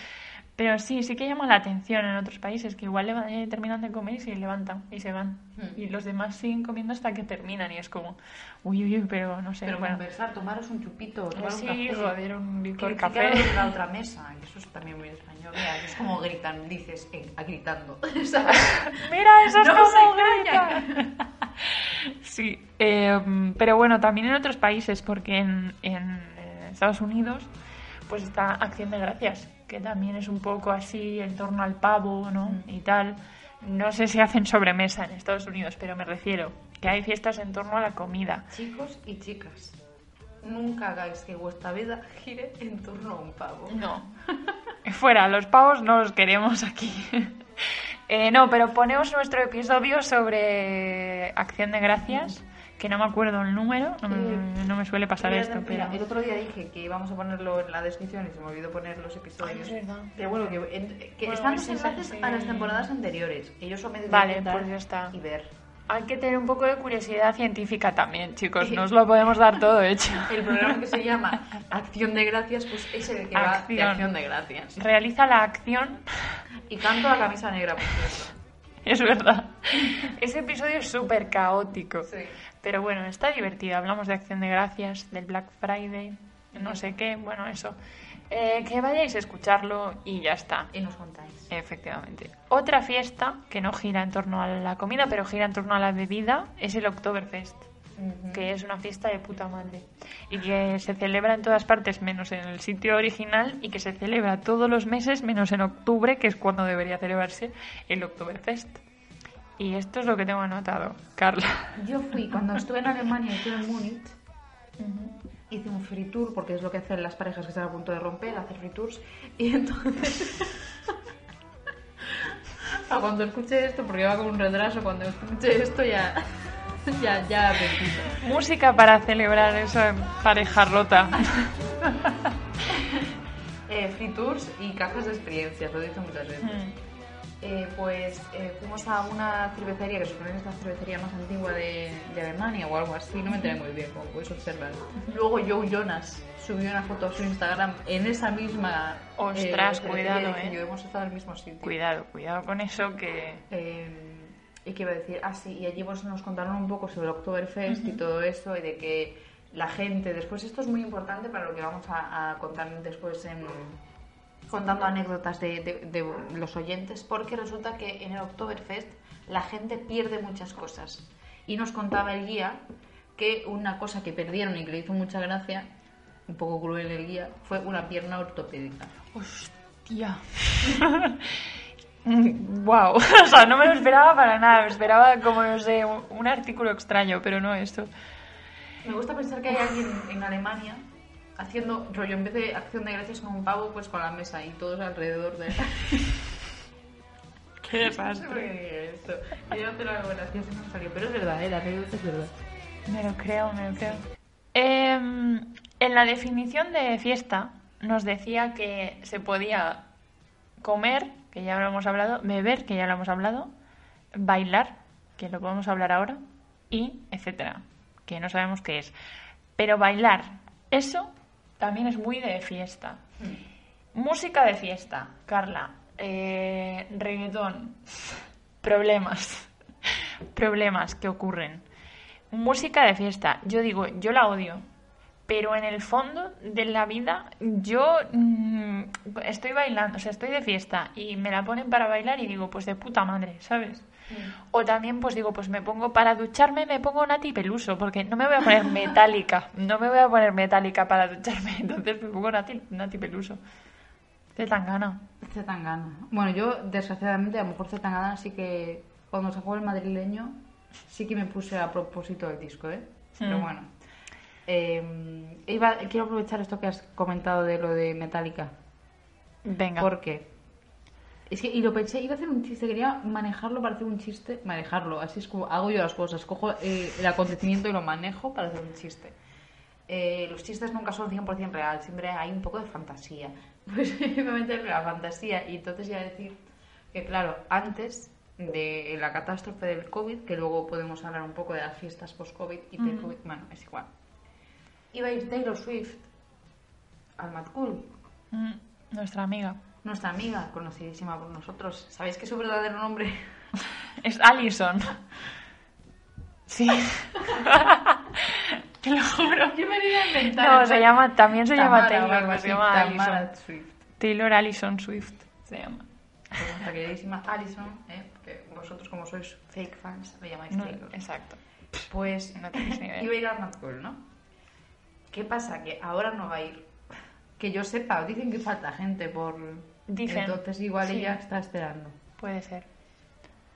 Pero sí, sí que llama la atención en otros países, que igual leva- eh, terminan de comer y se levantan y se van.
Hmm.
Y los demás siguen comiendo hasta que terminan y es como, uy, uy, uy, pero no sé.
Pero
bueno,
conversar, tomaros un chupito, tomar
sí,
un café.
joder, un licor
que,
café.
Que quede en la otra mesa. y Eso es también muy español. Mira, es como gritan, dices, eh, gritando. ¿sabes?
Mira, eso es
No
como
se
grita. Sí, eh, pero bueno, también en otros países, porque en, en, eh, Estados Unidos, pues está Acción de Gracias, que también es un poco así en torno al pavo, ¿no?
Mm.
Y tal. No sé si hacen sobremesa en Estados Unidos, pero me refiero que hay fiestas en torno a la comida.
Chicos y chicas, nunca hagáis que vuestra vida gire en torno a un pavo.
No. Fuera, los pavos no los queremos aquí. Eh, no, pero ponemos nuestro episodio sobre Acción de Gracias, que no me acuerdo el número, no me,
Eh,
no me suele pasar
Mira,
esto,
mira,
pero...
el otro día dije que íbamos a ponerlo en la descripción y se me olvidó poner los episodios.
Ay, es verdad.
Pero bueno, que, en- que
Bueno,
están los enlaces
sí.
a las temporadas anteriores. Ellos son medios
Vale, pues ya está.
y ver.
Hay que tener un poco de curiosidad científica también, chicos. No os lo podemos dar todo hecho.
El programa que se llama Acción de Gracias, pues es el que va de
Acción.
Acción de Gracias.
Realiza la acción.
Y canto la camisa negra, por cierto.
Es verdad. Ese episodio es súper caótico.
Sí.
Pero bueno, está divertido. Hablamos de acción de gracias, del Black Friday, no sé qué. Bueno, eso. Eh, que vayáis a escucharlo y ya está.
Y nos contáis.
Efectivamente. Otra fiesta que no gira en torno a la comida, pero gira en torno a la bebida, es el Oktoberfest, que es una fiesta de puta madre. Y que se celebra en todas partes menos en el sitio original y que se celebra todos los meses menos en octubre, que es cuando debería celebrarse el Oktoberfest. Y esto es lo que tengo anotado, Carla.
Yo fui, cuando estuve en Alemania y estuve en Múnich, hice un free tour, porque es lo que hacen las parejas que están a punto de romper, hacer free tours. Y entonces. a cuando escuche esto, porque va con un retraso, cuando escuche esto ya. ya, ya apetito.
Música para celebrar esa pareja rota.
Eh, free tours y cajas de experiencias, lo dice muchas veces. Eh, pues eh, fuimos a una cervecería que supone que es la cervecería más antigua de, de Alemania o algo así, no me enteré muy bien, como puedes observar. Luego Joe Jonas subió una foto a su Instagram en esa misma...
Ostras,
cervecería
cuidado, eh.
yo, hemos estado en el mismo sitio.
Cuidado, cuidado con eso que...
Eh, y que iba a decir, ah, sí, y allí pues, nos contaron un poco sobre el Oktoberfest y todo eso, y de que la gente, después esto es muy importante para lo que vamos a, a contar después en, contando anécdotas de, de- de los oyentes, porque resulta que en el Oktoberfest la gente pierde muchas cosas. Y nos contaba el guía que una cosa que perdieron y que le hizo mucha gracia, un poco cruel el guía, fue una pierna ortopédica.
Hostia. wow. O sea, no me lo esperaba para nada. Me esperaba como, no sé, un, artículo extraño, pero no esto.
Me gusta pensar que hay alguien en Alemania haciendo rollo en vez de acción de gracias con un pavo, pues con la mesa y todos alrededor de
Qué desastre.
Esto. Hacer algo gracioso y no salió, pero es verdad, ¿eh? la anécdota es verdad.
Me lo creo, me lo creo. Em, en la definición de fiesta nos decía que se podía comer, que ya lo hemos hablado, beber, que ya lo hemos hablado, bailar, que lo podemos hablar ahora, y etcétera, que no sabemos qué es. Pero bailar, eso también es muy de fiesta. Música de fiesta, Carla. Eh, reggaetón. Problemas. Problemas que ocurren. Música de fiesta. Yo digo, yo la odio. Pero en el fondo de la vida, yo mm, estoy bailando, o sea, estoy de fiesta y me la ponen para bailar y digo, pues de puta madre, ¿sabes? O también, pues digo, pues me pongo para ducharme, me pongo Nati Peluso, porque no me voy a poner metálica, no me voy a poner metálica para ducharme, entonces me pongo Nati, Nati Peluso. De tan gana.
Zetangana. Bueno, yo, desgraciadamente, a lo mejor Zetangana sí que, cuando sacó el madrileño, sí que me puse a propósito del disco, ¿eh? Pero
Mm.
bueno. Eh, iba, quiero aprovechar esto que has comentado de lo de Metallica.
Venga.
Porque es que, y lo pensé, iba a hacer un chiste, quería manejarlo para hacer un chiste, manejarlo, así es como hago yo las cosas, cojo eh, el acontecimiento y lo manejo para hacer un chiste. Eh, los chistes nunca son 100% real, siempre hay un poco de fantasía. Pues me a meter la fantasía y entonces ya decir que, claro, antes de la catástrofe del COVID, que luego podemos hablar un poco de las fiestas post-COVID y del COVID, bueno, es igual. Iba a ir Taylor Swift al Mad Cool,
Mm, nuestra amiga.
nuestra amiga, conocidísima por nosotros. ¿Sabéis que su verdadero nombre?
Es Allison. Sí. Te lo juro.
Yo me iba a inventar.
No, se llama, también se llama
Tamara
Taylor, se llama
Tamara
Allison.
Swift.
Taylor Allison Swift se llama.
Pues nuestra queridísima Alison, ¿eh? porque vosotros como sois fake fans me llamáis
No,
Taylor.
exacto.
Pues
No tenéis ni idea.
iba a ir al Mad Cool, ¿no? ¿Qué pasa? Que ahora no va a ir. Que yo sepa, dicen que falta gente por...
Dicen,
Entonces igual
sí.
ella está esperando.
Puede ser.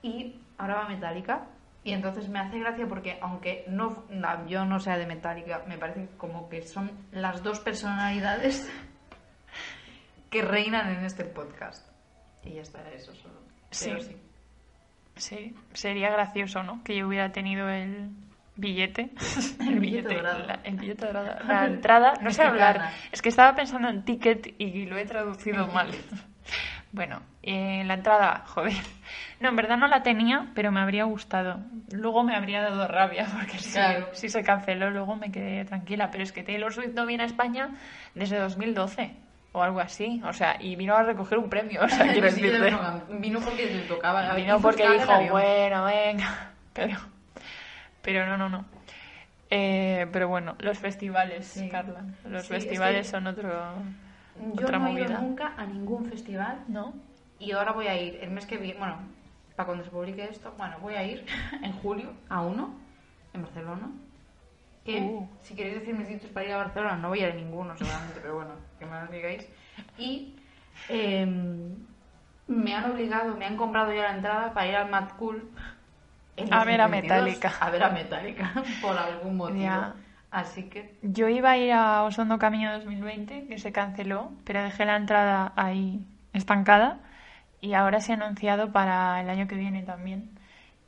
Y ahora va Metallica. Y entonces me hace gracia porque aunque no, no, yo no sea de Metallica, me parece como que son las dos personalidades que reinan en este podcast. Y ya está, era eso solo. Pero
Sí.
sí.
Sí, sería gracioso, ¿no? Que yo hubiera tenido el billete.
El billete dorado.
La, el billete dorado. La entrada. No sé hablar. Es que estaba pensando en ticket y lo he traducido mal. Bueno, eh, la entrada, joder. No, en verdad no la tenía, pero me habría gustado. Luego me habría dado rabia, porque si,
Claro.
si se canceló, luego me quedé tranquila. Pero es que Taylor Swift no viene a España desde 2012 o algo así. O sea, y vino a recoger un premio. O sea, quiero
Sí, de
decirte.
broma. Vino porque le tocaba.
Vino porque dijo, bueno, venga. Pero, pero no, no, no. Eh, pero bueno, los festivales,
Sí.
Carla. Los
Sí,
festivales son otro.
Yo
otra
no he ido
movida.
nunca a ningún festival
¿No?
y ahora voy a ir el mes que viene, bueno, para cuando se publique esto, bueno, voy a ir en julio a uno en Barcelona. Que
Uh.
si queréis decirme sitios para ir a Barcelona, no voy a ir a ninguno seguramente, pero bueno, que me lo digáis. Y em, me han obligado, me han comprado ya la entrada para ir al Mad Cool. En
A ver a
2022,
Metallica.
A ver a Metallica, por algún motivo. Así que
Yo iba a ir a Osondo Camino 2020, que se canceló, pero dejé la entrada ahí estancada y ahora se ha anunciado para el año que viene también.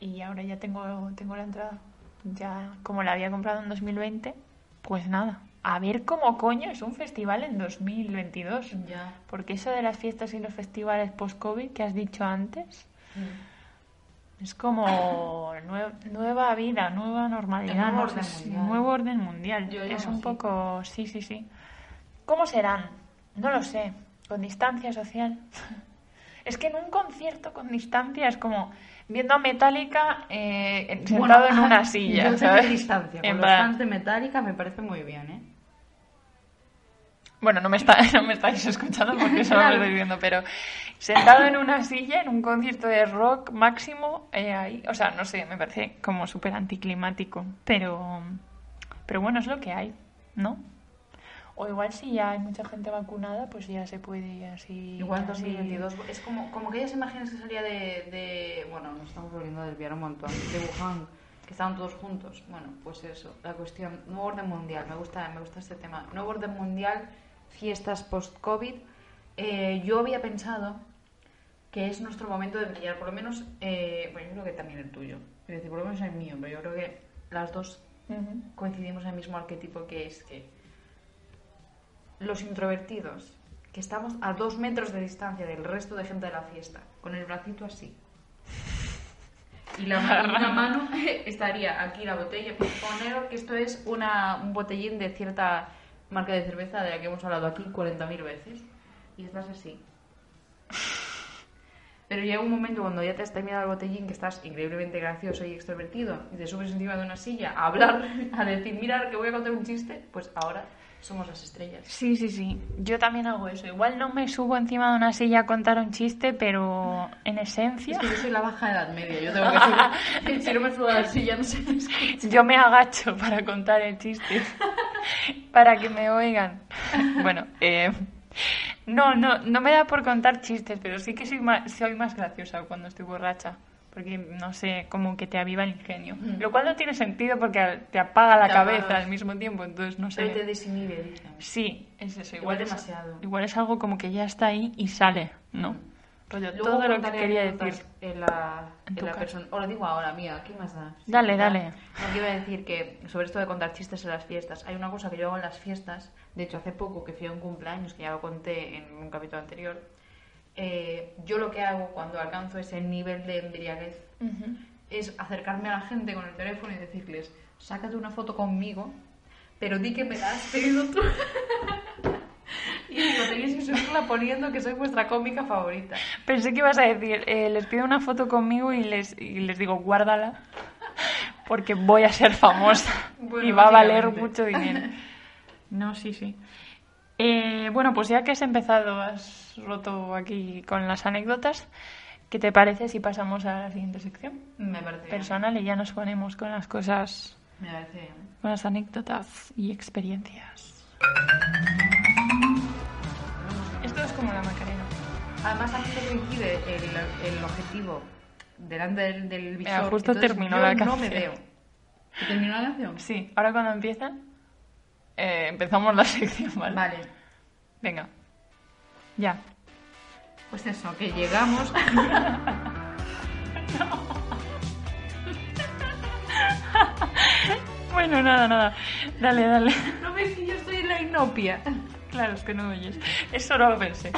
Y ahora ya tengo, tengo la entrada. Ya, como la había comprado en 2020, pues nada. A ver cómo coño es un festival en 2022.
ya.
Porque eso de las fiestas y los festivales post-COVID que has dicho antes, es como nue- nueva vida, nueva normalidad,
nuevo orden mundial.
nuevo orden mundial.
Yo
es un
así.
poco, sí, sí, sí. ¿Cómo serán? No lo sé. Con distancia social. es que en un concierto con distancia es como viendo a Metallica eh, en- sentado en una silla,
Yo tengo
¿sabes?
distancia. Con
En
los fans de Metallica me parece muy bien, ¿eh?
Bueno, no me, está, no me estáis escuchando porque solo
Claro.
me estoy viendo, pero sentado en una silla en un concierto de rock máximo, eh, ahí, o sea, no sé, me parece como súper anticlimático, pero, pero bueno, es lo que hay, ¿no? O igual si ya hay mucha gente vacunada, pues ya se puede así...
Igual
así-
2022. Es como, como aquellas imágenes que salía de, de- Bueno, nos estamos volviendo a desviar un montón. De Wuhan, que estaban todos juntos. Bueno, pues eso. La cuestión. Nuevo orden mundial. Me gusta, me gusta este tema. Nuevo orden mundial, fiestas post-COVID. Eh, yo había pensado que es nuestro momento de brillar. Por lo menos. eh, bueno, yo creo que también el tuyo. Es decir, por lo menos el mío. Pero yo creo que las dos coincidimos en el mismo arquetipo que es que los introvertidos, que estamos a dos metros de distancia del resto de gente de la fiesta, con el bracito así. Y la mano, una mano estaría aquí la botella. Poner que esto es una, un botellín de cierta marca de cerveza de la que hemos hablado aquí 40.000 veces. Y estás así. Pero llega un momento cuando ya te has terminado el botellín que estás increíblemente gracioso y extrovertido y te subes encima de una silla a hablar, a decir, mira que voy a contar un chiste, pues ahora somos las estrellas.
Sí, sí, sí. Yo también hago eso. Igual no me subo encima de una silla a contar un chiste, pero en esencia...
Es que yo soy la baja edad media, yo tengo que decir, si no me subo a la silla no escucha.
Yo me agacho para contar el chiste, para que me oigan. Bueno, eh, no, no, no me da por contar chistes, pero sí que soy más, soy más graciosa cuando estoy borracha. Porque, no sé, como que te aviva el ingenio.
Mm.
Lo cual no tiene sentido porque te apaga la
Te
cabeza
apagas.
al mismo tiempo, entonces no
Pero te
sé.
desinhibe, dicen.
Sí, es eso.
Igual
Igual, es-
demasiado.
igual es algo como que ya está ahí y sale, ¿no? Rollo,
Luego
todo lo que quería decir.
En la,
En
la persona. O lo digo ahora, mía, ¿qué más da?
Dale, dale.
No quiero decir que sobre esto de contar chistes en las fiestas, hay una cosa que yo hago en las fiestas, de hecho hace poco que fui a un cumpleaños, que ya lo conté en un capítulo anterior, eh, yo lo que hago cuando alcanzo ese nivel de embriaguez
Ujú.
es acercarme a la gente con el teléfono y decirles, sácate una foto conmigo, pero di que me la has pedido tú. y digo, tenéis que subirla poniendo que soy vuestra cómica favorita.
Pensé que ibas a decir, eh, les pido una foto conmigo y les, y les digo, guárdala, porque voy a ser famosa
Bueno,
y va a valer mucho dinero. No, sí, sí. Eh, bueno, pues ya que has empezado, has roto aquí con las anécdotas, ¿qué te parece si pasamos a la siguiente sección?
Me parece bien.
Personal y ya nos ponemos con las cosas,
Me parece bien.
con las anécdotas y experiencias. Esto es como la Macarena.
Además, a mí me coincide el, el objetivo delante del, del visor.
justo
entonces
terminó
yo
la
no me
canción.
veo. ¿Y ¿Terminó la canción?
Sí, ahora cuando empieza, eh, empezamos la sección, ¿vale?
Vale.
Venga. Ya.
Pues eso, que llegamos.
Bueno, nada, nada. Dale, dale.
no ves que yo estoy en la inopia.
Claro, es que no oyes. Eso no lo pensé.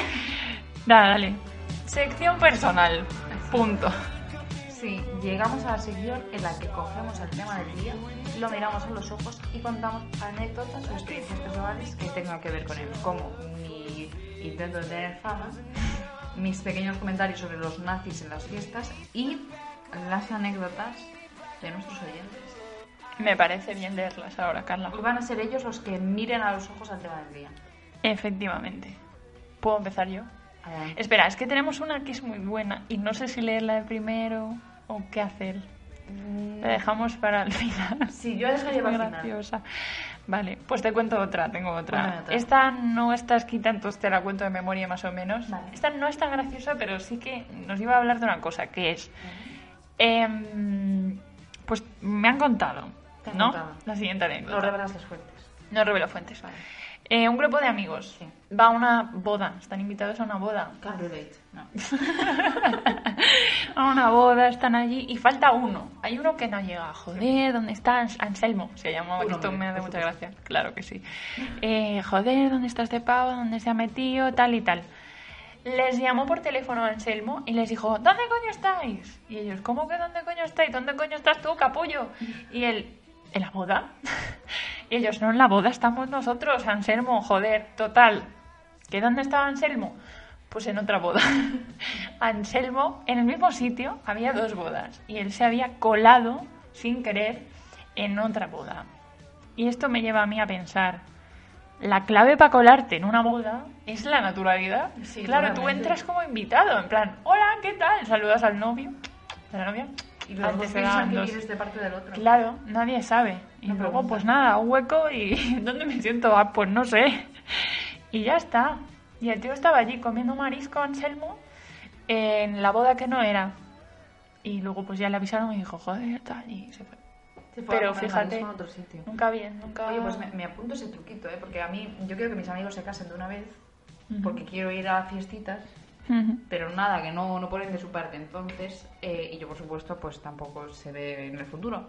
Nada, dale. Sección personal. Punto.
Sí, llegamos a la sección en la que cogemos el tema del día, lo miramos a los ojos y contamos anécdotas o experiencias personales que tengan que ver con él, como mi intento de tener fama, mis pequeños comentarios sobre los nazis en las fiestas y las anécdotas de nuestros oyentes.
Me parece bien leerlas ahora, Carla.
Y van a ser ellos los que miren a los ojos al tema del día.
Efectivamente. ¿Puedo empezar yo? Espera, es que tenemos una que es muy buena y no sé si leerla de primero o qué hacer. La dejamos para el final.
Sí, yo dejaría
Es muy
para el final.
graciosa. Vale, pues te cuento otra, tengo otra. Esta no está escrita, entonces te la cuento de memoria más o menos.
Vale.
Esta no es tan graciosa, pero sí que nos iba a hablar de una cosa, que es... em, pues me han contado,
Te
¿no?
contado.
La siguiente
No
anécdota.
revelas las fuentes.
No revelo fuentes.
Vale.
Eh, un grupo de amigos
Sí.
va a una boda, están invitados a una boda.
Can't relate. No.
a una boda, están allí y falta uno. Hay uno que no llega. Joder, ¿dónde está Ans- Anselmo? Se llamaba, que esto me hace mucha gracia. Claro que sí. Eh, joder, ¿dónde está este pavo? ¿Dónde se ha metido? Tal y tal. Les llamó por teléfono a Anselmo y les dijo, ¿dónde coño estáis? Y ellos, ¿cómo que dónde coño estáis? ¿Dónde coño estás tú, capullo? Y él, ¿en la boda? Y ellos, no, en la boda estamos nosotros, Anselmo, joder, total. ¿Que dónde estaba Anselmo? Pues en otra boda. Anselmo, en el mismo sitio, había dos bodas. Y él se había colado, sin querer, en otra boda. Y esto me lleva a mí a pensar, la clave para colarte en una boda es la naturalidad.
Sí,
claro, tú entras como invitado, en plan, hola, ¿qué tal? Saludas al novio, a la novia.
Y
Antes
piensan que
dos.
vienes de parte del otro.
Claro, nadie sabe. Y
No
luego, pues nada, hueco y ¿dónde me siento? Ah, pues no sé. Y ya está. Y el tío estaba allí comiendo marisco, Anselmo, en la boda que no era. Y luego pues ya le avisaron y dijo, joder, tal, y se fue.
Se fue
Pero fíjate,
otro sitio.
nunca bien, nunca...
Oye, pues me, me apunto ese truquito, ¿eh? Porque a mí, yo quiero que mis amigos se casen de una vez, porque quiero ir a fiestitas, Pero nada, que no, no ponen de su parte. Entonces, eh, y yo por supuesto, pues tampoco se ve en el futuro.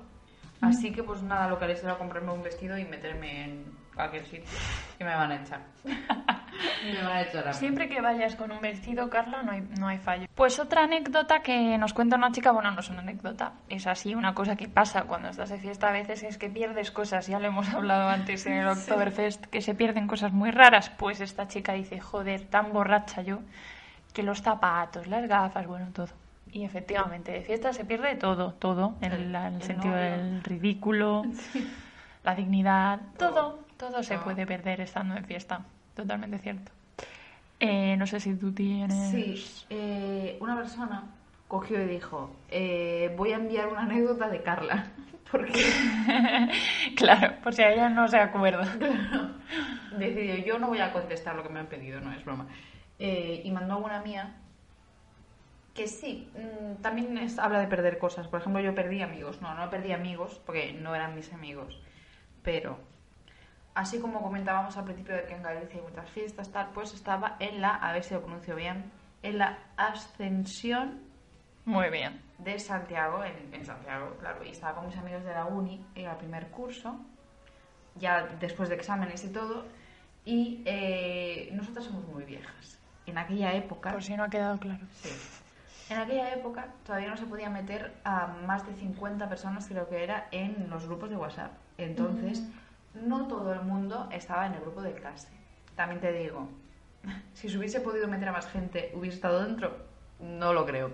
Así que pues nada, lo que haré será comprarme un vestido y meterme en cualquier sitio. Y me van a echar. me van a echar a.
Siempre que vayas con un vestido, Carla, no hay, no hay fallo. Pues otra anécdota que nos cuenta una chica, bueno, no es una anécdota, es así una cosa que pasa cuando estás de fiesta a veces es que pierdes cosas, ya lo hemos hablado antes en el Oktoberfest, que se pierden cosas muy raras, pues esta chica dice, joder, tan borracha yo, que los zapatos, las gafas, bueno, todo. Y efectivamente, de fiesta se pierde todo, todo, en
El-
sentido
novio.
del ridículo, la dignidad, todo, todo se puede perder estando en fiesta. Totalmente cierto. Eh, no sé si tú tienes.
Sí, eh, una persona cogió y dijo, eh, voy a enviar una anécdota de Carla. Porque
claro, por si ella no se acuerda.
decidió, yo no voy a contestar lo que me han pedido, no es broma. Eh, y mandó una mía que sí, mm, también es- habla de perder cosas. Por ejemplo, yo perdí amigos. No, no perdí amigos porque no eran mis amigos. Pero, así como comentábamos al principio de que en Galicia hay muchas fiestas, tal, pues estaba en la, a ver si lo pronuncio bien, en la Ascensión
Muy bien.
de Santiago, en, en Santiago, claro, y estaba con mis amigos de la uni, era el primer curso, ya después de exámenes y todo, y eh, nosotras somos muy viejas. En aquella época,
Por si no ha quedado claro.
sí, en aquella época todavía no se podía meter a más de 50 personas, creo que era, en los grupos de WhatsApp. Entonces, no todo el mundo estaba en el grupo de clase. También te digo, si se hubiese podido meter a más gente, ¿hubiese estado dentro? No lo creo.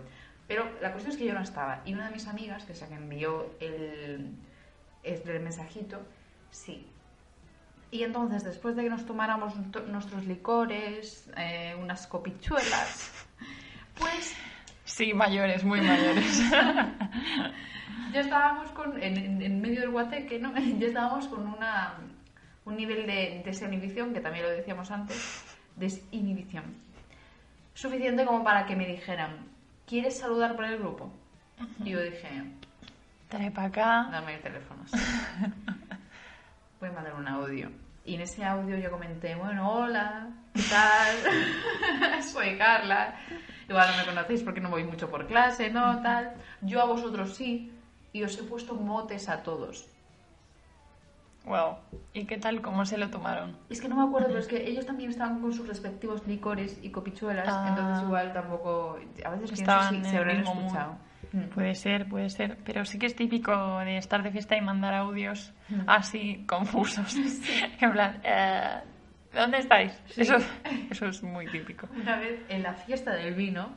Pero la cuestión es que yo no estaba. Y una de mis amigas, que es la que envió el, el mensajito, sí. Y entonces, después de que nos tomáramos nuestro- nuestros licores, eh, unas copichuelas, pues
Sí, mayores, muy mayores.
ya estábamos con, en, en- en medio del guateque, ¿no? Ya estábamos con una, un nivel de desinhibición, que también lo decíamos antes, desinhibición, suficiente como para que me dijeran, ¿quieres saludar por el grupo? Y yo dije,
Trae para acá.
dame el teléfono. sí. Voy a mandar un audio. Y en ese audio yo comenté, bueno, hola, ¿qué tal? Soy Carla. Igual no me conocéis porque no voy mucho por clase, ¿no? Tal. Yo a vosotros sí. Y os he puesto motes a todos.
Wow. ¿Y qué tal? ¿Cómo se lo tomaron?
Es que no me acuerdo, pero es que ellos también estaban con sus respectivos licores y copichuelas,
Ah.
entonces igual tampoco... A veces pienso si se habrán escuchado.
Puede ser, puede ser. Pero sí que es típico de estar de fiesta y mandar audios
Mm.
así confusos. en plan, eh, ¿dónde estáis?
Sí.
Eso, eso es muy típico.
Una vez en la fiesta del vino,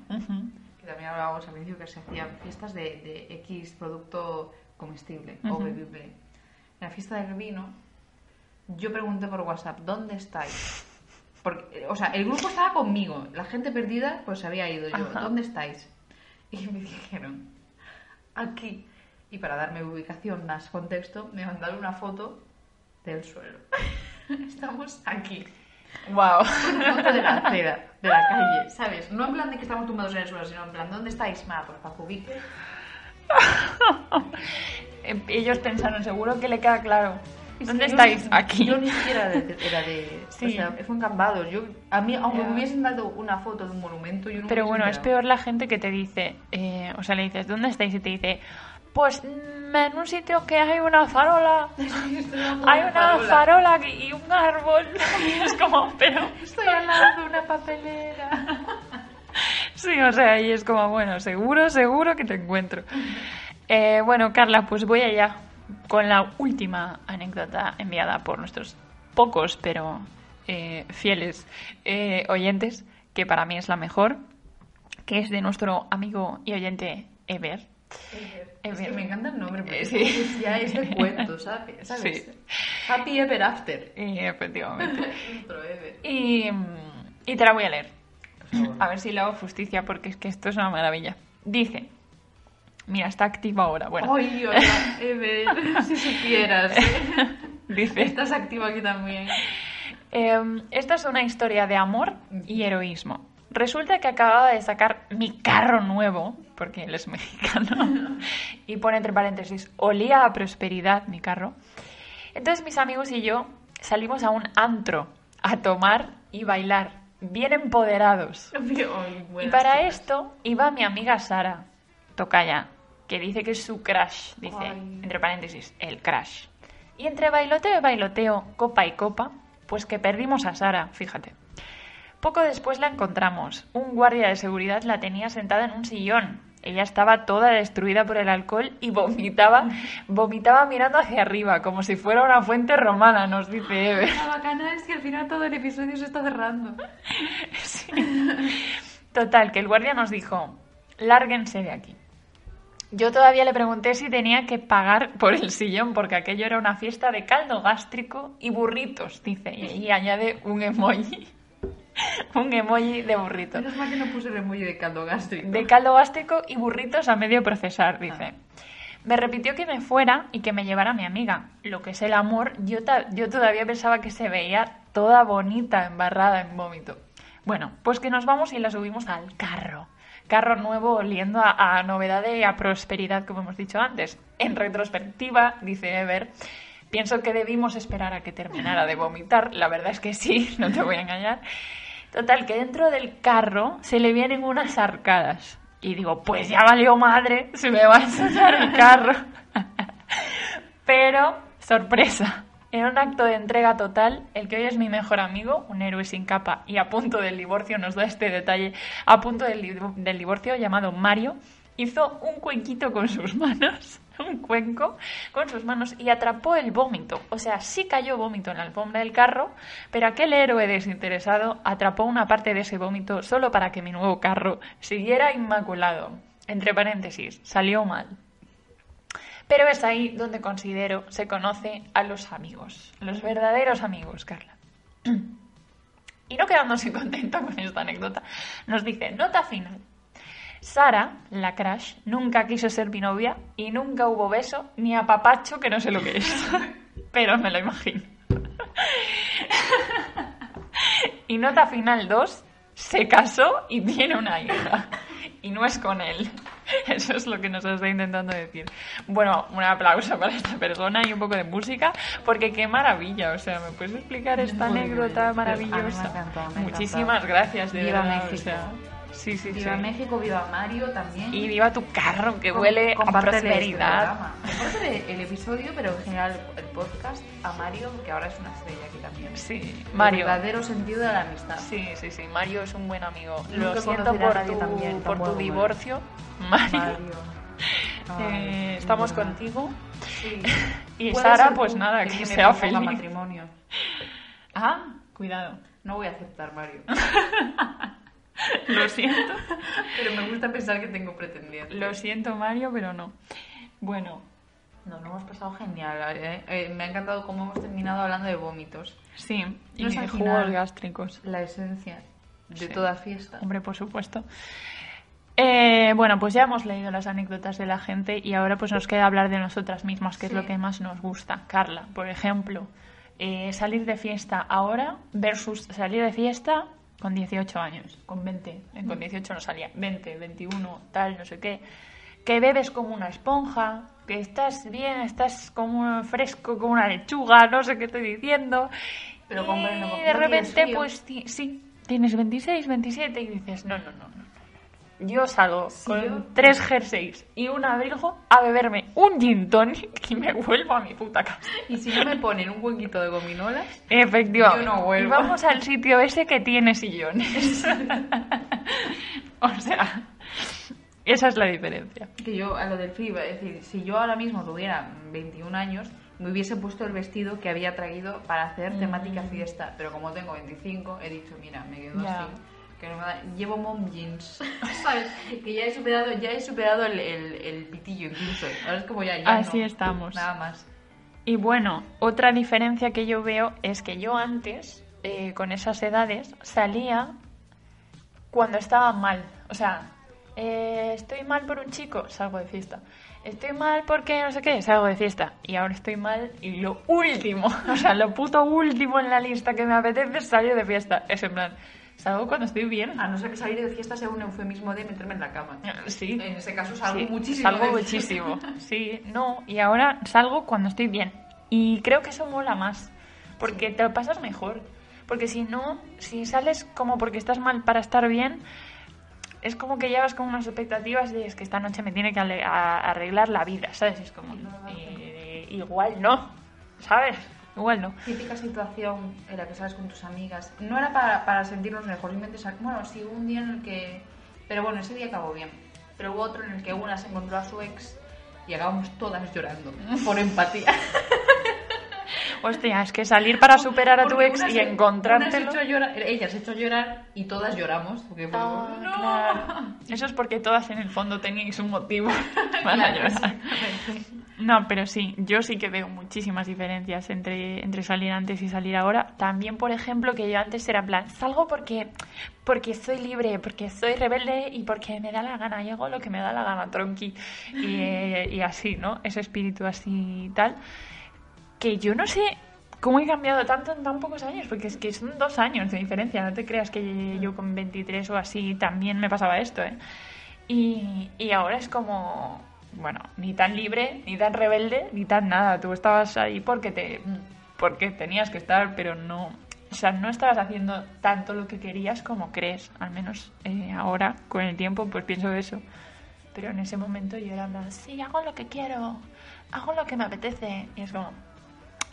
que también hablábamos al principio que se hacían fiestas de, de X producto comestible o
Ujú.
bebible. En la fiesta del vino, yo pregunté por WhatsApp, ¿dónde estáis? Porque, o sea, el grupo estaba conmigo, la gente perdida pues se había ido yo,
Ajá.
¿dónde estáis? Y me dijeron, aquí. Y para darme ubicación más contexto, me mandaron una foto del suelo. Estamos aquí.
Wow.
Una foto de la acera, de la calle, ¿sabes? No en plan de que estamos tumbados en el suelo, sino en plan, ¿dónde estáis? Ma, ubique.
Eh, Ellos pensaron, seguro que le queda claro. ¿Dónde estáis?
ni-
Aquí.
Yo ni siquiera de- era de...
Sí.
O sea, fue en. Yo, a mí, aunque me hubiesen dado una foto de un monumento, yo no
Pero bueno, es peor la gente que te dice, eh, o sea, le dices, ¿dónde estáis? Y te dice, pues mm, en un sitio que hay una farola. Hay una
farola.
y un árbol. Y es como, pero...
Estoy al lado de una papelera.
Sí, o sea, y es como, bueno, seguro, seguro que te encuentro. Eh, bueno, Carla, pues voy allá con la última anécdota enviada por nuestros pocos, pero eh, fieles eh, oyentes, que para mí es la mejor, que es de nuestro amigo y oyente Ever.
Es que me encanta el nombre, porque
Eh, sí.
es- ya es de cuento, ¿sabes? ¿Sabes?
Sí.
Happy Ever After.
Y efectivamente.
Ever.
Y, y te la voy a leer. A ver si le hago justicia, porque es que esto es una maravilla. Dice, mira, está activa ahora. Bueno,
Ay, hola, Ever, si supieras. ¿eh?
dice,
Estás activa aquí también.
Em, esta es una historia de amor y heroísmo. Resulta que acababa de sacar mi carro nuevo, porque él es mexicano, y pone entre paréntesis, olía a prosperidad mi carro. Entonces mis amigos y yo salimos a un antro a tomar y bailar, bien empoderados. Y para esto iba mi amiga Sara, tocaya, que dice que es su crush, dice,
Ay.
entre paréntesis, el crush. Y entre bailoteo y bailoteo, copa y copa, pues que perdimos a Sara, fíjate. Poco después la encontramos. Un guardia de seguridad la tenía sentada en un sillón. Ella estaba toda destruida por el alcohol y vomitaba, vomitaba mirando hacia arriba, como si fuera una fuente romana, nos dice Eve.
La bacana es que al final todo el episodio se está cerrando.
Sí. Total, que el guardia nos dijo, lárguense de aquí. Yo todavía le pregunté si tenía que pagar por el sillón, porque aquello era una fiesta de caldo gástrico y burritos, dice, y, y añade un emoji. un emoji de burritos.
Menos mal que no puse el emoji de caldo gástrico.
De caldo gástrico y burritos a medio procesar, dice. Me repitió que me fuera y que me llevara a mi amiga. Lo que es el amor, yo, yo todavía pensaba que se veía toda bonita, embarrada en vómito. Bueno, pues que nos vamos y la subimos al carro. Carro nuevo oliendo a, a novedad y a prosperidad, como hemos dicho antes. En retrospectiva, dice Ever, pienso que debimos esperar a que terminara de vomitar. La verdad es que sí, no te voy a engañar. Total, que dentro del carro se le vienen unas arcadas. Y digo, pues ya valió madre, se me va a ensuciar el carro. Pero, sorpresa, en un acto de entrega total, el que hoy es mi mejor amigo, un héroe sin capa y a punto del divorcio, nos da este detalle, a punto del, del divorcio, llamado Mario, hizo un cuenquito con sus manos, un cuenco con sus manos y atrapó el vómito. O sea, sí cayó vómito en la alfombra del carro, pero aquel héroe desinteresado atrapó una parte de ese vómito solo para que mi nuevo carro siguiera inmaculado. Entre paréntesis, salió mal. Pero es ahí donde considero se conoce a los amigos, los verdaderos amigos, Carla. Y no quedándose contenta con esta anécdota, nos dice, nota final. Sara, la crush, nunca quiso ser mi novia y nunca hubo beso ni apapacho que no sé lo que es. Pero me lo imagino. Y nota final 2, se casó y tiene una hija. Y no es con él. Eso es lo que nos está intentando decir. Bueno, un aplauso para esta persona y un poco de música, porque qué maravilla. O sea, ¿me puedes explicar esta
Muy
anécdota
bien.
maravillosa?
Me me
Muchísimas gracias, de
Viva
verdad. o
México.
sea, Sí, sí,
Viva
sí.
México, viva Mario también.
Y viva tu carro que
Com-
huele a
este
prosperidad.
Compártele el episodio, pero en general el podcast a Mario, que ahora es una estrella aquí también.
Sí,
El
Mario.
verdadero sentido de la amistad.
Sí, sí, sí. Mario es un buen amigo.
Nunca
Lo siento por tu,
también
por tu divorcio, Mario.
Mario.
Eh, estamos contigo.
Sí.
Y Sara, pues nada, que sea feliz.
matrimonio.
Ah, cuidado.
No voy a aceptar, Mario.
Lo siento.
Pero me gusta pensar que tengo pretendientes.
Lo siento, Mario, pero no. Bueno,
No, lo hemos pasado genial. eh. Eh, me ha encantado cómo hemos terminado hablando de vómitos.
sí. Y
No
de jugos gástricos.
La esencia de
Sí.
toda fiesta.
Hombre, por supuesto. Eh, bueno, pues ya hemos leído las anécdotas de la gente y ahora pues nos queda hablar de nosotras mismas, que
Sí.
es lo que más nos gusta. Carla, por ejemplo, eh, salir de fiesta ahora versus salir de fiesta con 18 años, con 20. Eh, Con 18 no salía, 20, 21, tal, no sé qué. Que bebes como una esponja, que estás bien, estás como fresco como una lechuga, no sé qué estoy diciendo.
Pero
y de repente, pues sí, tienes 26, 27 y dices, no, no, no, no. Yo salgo
Sí,
con
yo-
tres jerseys y un abrigo a beberme un gin tonic y me vuelvo a mi puta casa.
Y si no me ponen un huequito de gominolas,
Efectivamente.
Yo no vuelvo.
Y vamos al sitio ese que tiene sillones. o sea, esa es la diferencia.
que yo a lo del frío, es decir, si yo ahora mismo tuviera 21 años, me hubiese puesto el vestido que había traído para hacer temática fiesta. Pero como tengo 25, he dicho, mira, me quedo
Ya.
así. Que no me da- Llevo mom jeans, ¿sabes? Que ya he superado, ya he superado el, el, el pitillo incluso. Ahora es como ya, ya
Así
no.
estamos.
Nada más.
Y bueno, otra diferencia que yo veo es que yo antes, eh, con esas edades, salía cuando estaba mal. O sea, eh, estoy mal por un chico, salgo de fiesta. Estoy mal porque no sé qué, salgo de fiesta. Y ahora estoy mal y lo último, o sea, lo puto último en la lista que me apetece es salir de fiesta. Es en plan, salgo cuando estoy bien.
A no ser que salir de fiesta sea un eufemismo de meterme en la cama.
Sí.
En ese caso salgo
Sí,
muchísimo.
Salgo muchísimo. Sí, no. Y ahora salgo cuando estoy bien. Y creo que eso mola más. Porque te lo pasas mejor. Porque si no, si sales como porque estás mal para estar bien, es como que llevas con unas expectativas de es que esta noche me tiene que arreglar la vida, ¿sabes? Es como, eh, igual no, ¿sabes? Igual no.
Típica situación en la que sales con tus amigas. No era para, para sentirnos mejor, simplemente sal- Bueno, sí, un día en el que. Pero bueno, ese día acabó bien. Pero hubo otro en el que una se encontró a su ex y acabamos todas llorando. Por empatía.
Hostia, es que salir para superar a tu ex y
se
encontrártelo.
llorar, ella se echó a llorar y todas lloramos. Porque
Ah,
"No".
claro. Eso es porque todas en el fondo teníais un motivo para
Claro,
llorar.
exactamente.
No, pero sí, yo sí que veo muchísimas diferencias entre, entre salir antes y salir ahora. También, por ejemplo, que yo antes era plan, salgo porque, porque soy libre, porque soy rebelde y porque me da la gana, hago lo que me da la gana, tronqui. Y, eh, y así, ¿no? Ese espíritu así tal. Que yo no sé cómo he cambiado tanto en tan pocos años, porque es que son dos años de diferencia. No te creas que yo con 23 o así también me pasaba esto, ¿eh? Y, y ahora es como, bueno, ni tan libre, ni tan rebelde, ni tan nada. Tú estabas ahí porque te porque tenías que estar, pero no, o sea, no estabas haciendo tanto lo que querías como crees. Al menos eh, ahora, con el tiempo, pues pienso eso. Pero en ese momento yo era plan, sí, hago lo que quiero, hago lo que me apetece. Y es como,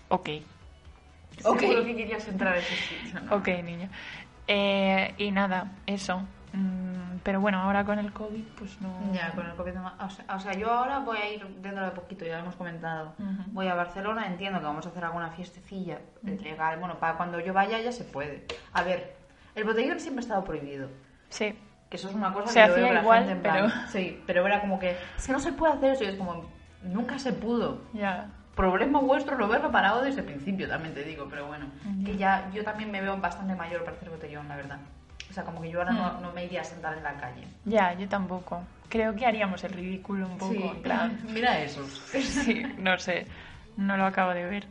ok,
Ok.
Seguro que querías entrar a ese sitio. Ok, niña. Eh, y nada, eso. Mm, pero bueno, ahora con el COVID, pues no.
Ya, con el COVID no o sea, o sea, yo ahora voy a ir dentro de poquito, ya lo hemos comentado. Voy a Barcelona, entiendo que vamos a hacer alguna fiestecilla legal. Bueno, para cuando yo vaya ya se puede. A ver, el botellón siempre ha estado prohibido.
Sí,
Que eso es una cosa
Se
que yo
hacía
veo que la
igual,
gente en plan,
pero-
Sí, pero era como que, es que no se puede hacer eso. Y es como, nunca se pudo.
ya.
Problema vuestro no haberlo parado desde el principio, también te digo, pero bueno. Que ya, yo también me veo bastante mayor para hacer botellón, la verdad. O sea, como que yo ahora no,
Mm.
no me iría a sentar en la calle.
Ya, yo tampoco. Creo que haríamos el ridículo un poco, en plan.
Mira esos.
sí, no sé. No lo acabo de ver.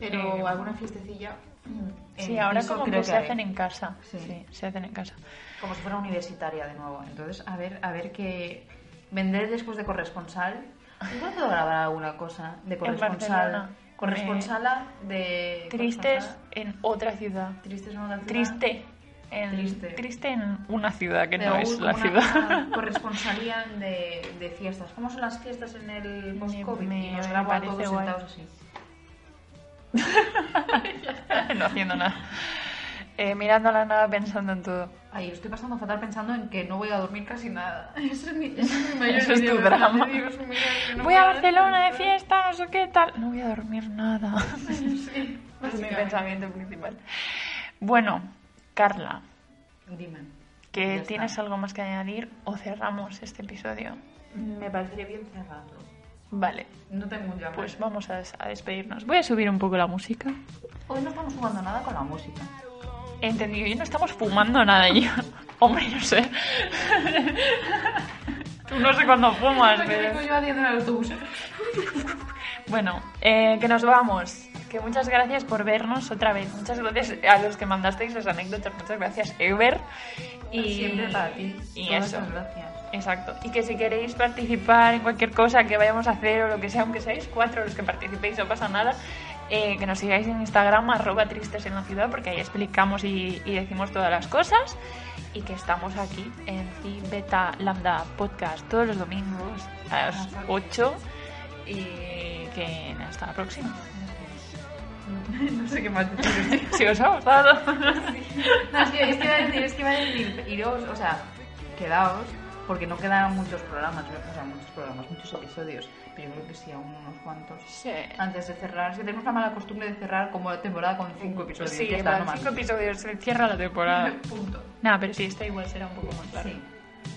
Pero
Eh,
alguna fiestecilla. mm,
Sí,
en
ahora
piso
como
creo
que se
haré.
hacen en casa.
Sí.
Sí. se hacen en casa.
Como si fuera universitaria de nuevo. Entonces, a ver, a ver qué. Vender después de corresponsal. Igual puedo grabar alguna cosa de corresponsal.
Barcelona.
Corresponsala de.
Tristes
corresponsala-
en otra ciudad.
Tristes en otra ciudad.
Triste. En,
Triste.
triste en una ciudad que
Pero
no es la ciudad.
corresponsalía de, de fiestas. ¿Cómo son las fiestas en el post-COVID?
Me- me
a
parece guay.
así.
no haciendo nada. Eh, mirando a la nada pensando en todo.
Ay, estoy pasando fatal pensando en que no voy a dormir casi nada. Ese es mi, ese es mi mayor
Eso es tu drama.
Dios mío, no
Voy a Barcelona de fiesta, no sé qué tal. No voy a dormir nada.
Sí,
es mi pensamiento principal. Bueno, Carla,
Dime.
¿que
está.
tienes algo más que añadir o cerramos este episodio?
Me parecería bien cerrarlo.
Vale,
No tengo un llamado.
pues vamos a, des- a despedirnos. Voy a subir un poco la música.
Hoy no estamos jugando nada con la música.
Entendido, yo no estamos fumando nada yo. Hombre, no sé. Tú no sé cuándo fumas, pero...
yo haciendo en el autobús.
Bueno, eh, que nos vamos. Que muchas gracias por vernos otra vez. Muchas gracias a los que mandasteis las anécdotas. Muchas gracias, Ever. Y
Siempre para ti.
Y
Todas
eso.
gracias.
Exacto. Y que si queréis participar en cualquier cosa que vayamos a hacer o lo que sea, aunque seáis cuatro los que participéis, no pasa nada, eh, que nos sigáis en Instagram, arroba tristes en la ciudad, porque ahí explicamos y, y decimos todas las cosas. Y que estamos aquí en Phi Beta Lambda Podcast todos los domingos a las 8. Y que hasta la próxima.
No sé qué más decir.
Si os ha gustado.
No, es que, es que iba a decir, es que iba a decir, iros, o sea, quedaos, porque no quedan muchos programas, o sea, muchos programas, muchos episodios, pero yo creo que sí, aún unos cuantos.
Sí.
Antes de cerrar, es que tenemos la mala costumbre de cerrar como la temporada con cinco episodios.
Sí,
ya está,
en
no
plan,
más.
cinco episodios se cierra la temporada.
Punto.
Nada, pero sí, esta igual será un poco más larga.
Sí.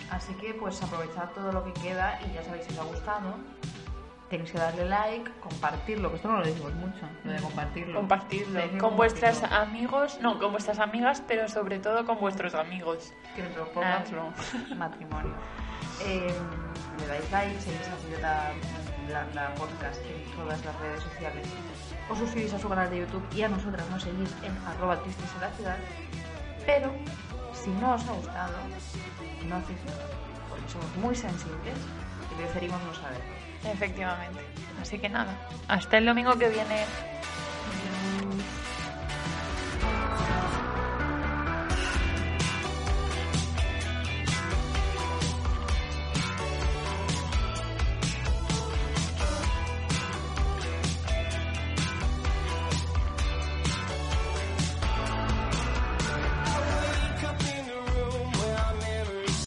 Así que pues aprovechad todo lo que queda y ya sabéis si os ha gustado. Tenéis que darle like, compartirlo, que esto no lo decimos mucho, lo de compartirlo.
Compartirlo con vuestros amigos, no, con vuestras amigas, pero sobre todo con vuestros amigos.
que poco
es broma.
matrimonio. Eh, le dais like, seguís a la, la podcast en todas las redes sociales. Os suscribís a su canal de YouTube y a nosotras nos seguís en arroba tristes en la ciudad. Pero si no os ha gustado, no hacéis nada, porque somos muy sensibles y preferimos no saberlo.
Efectivamente. Así que nada, hasta el domingo que viene.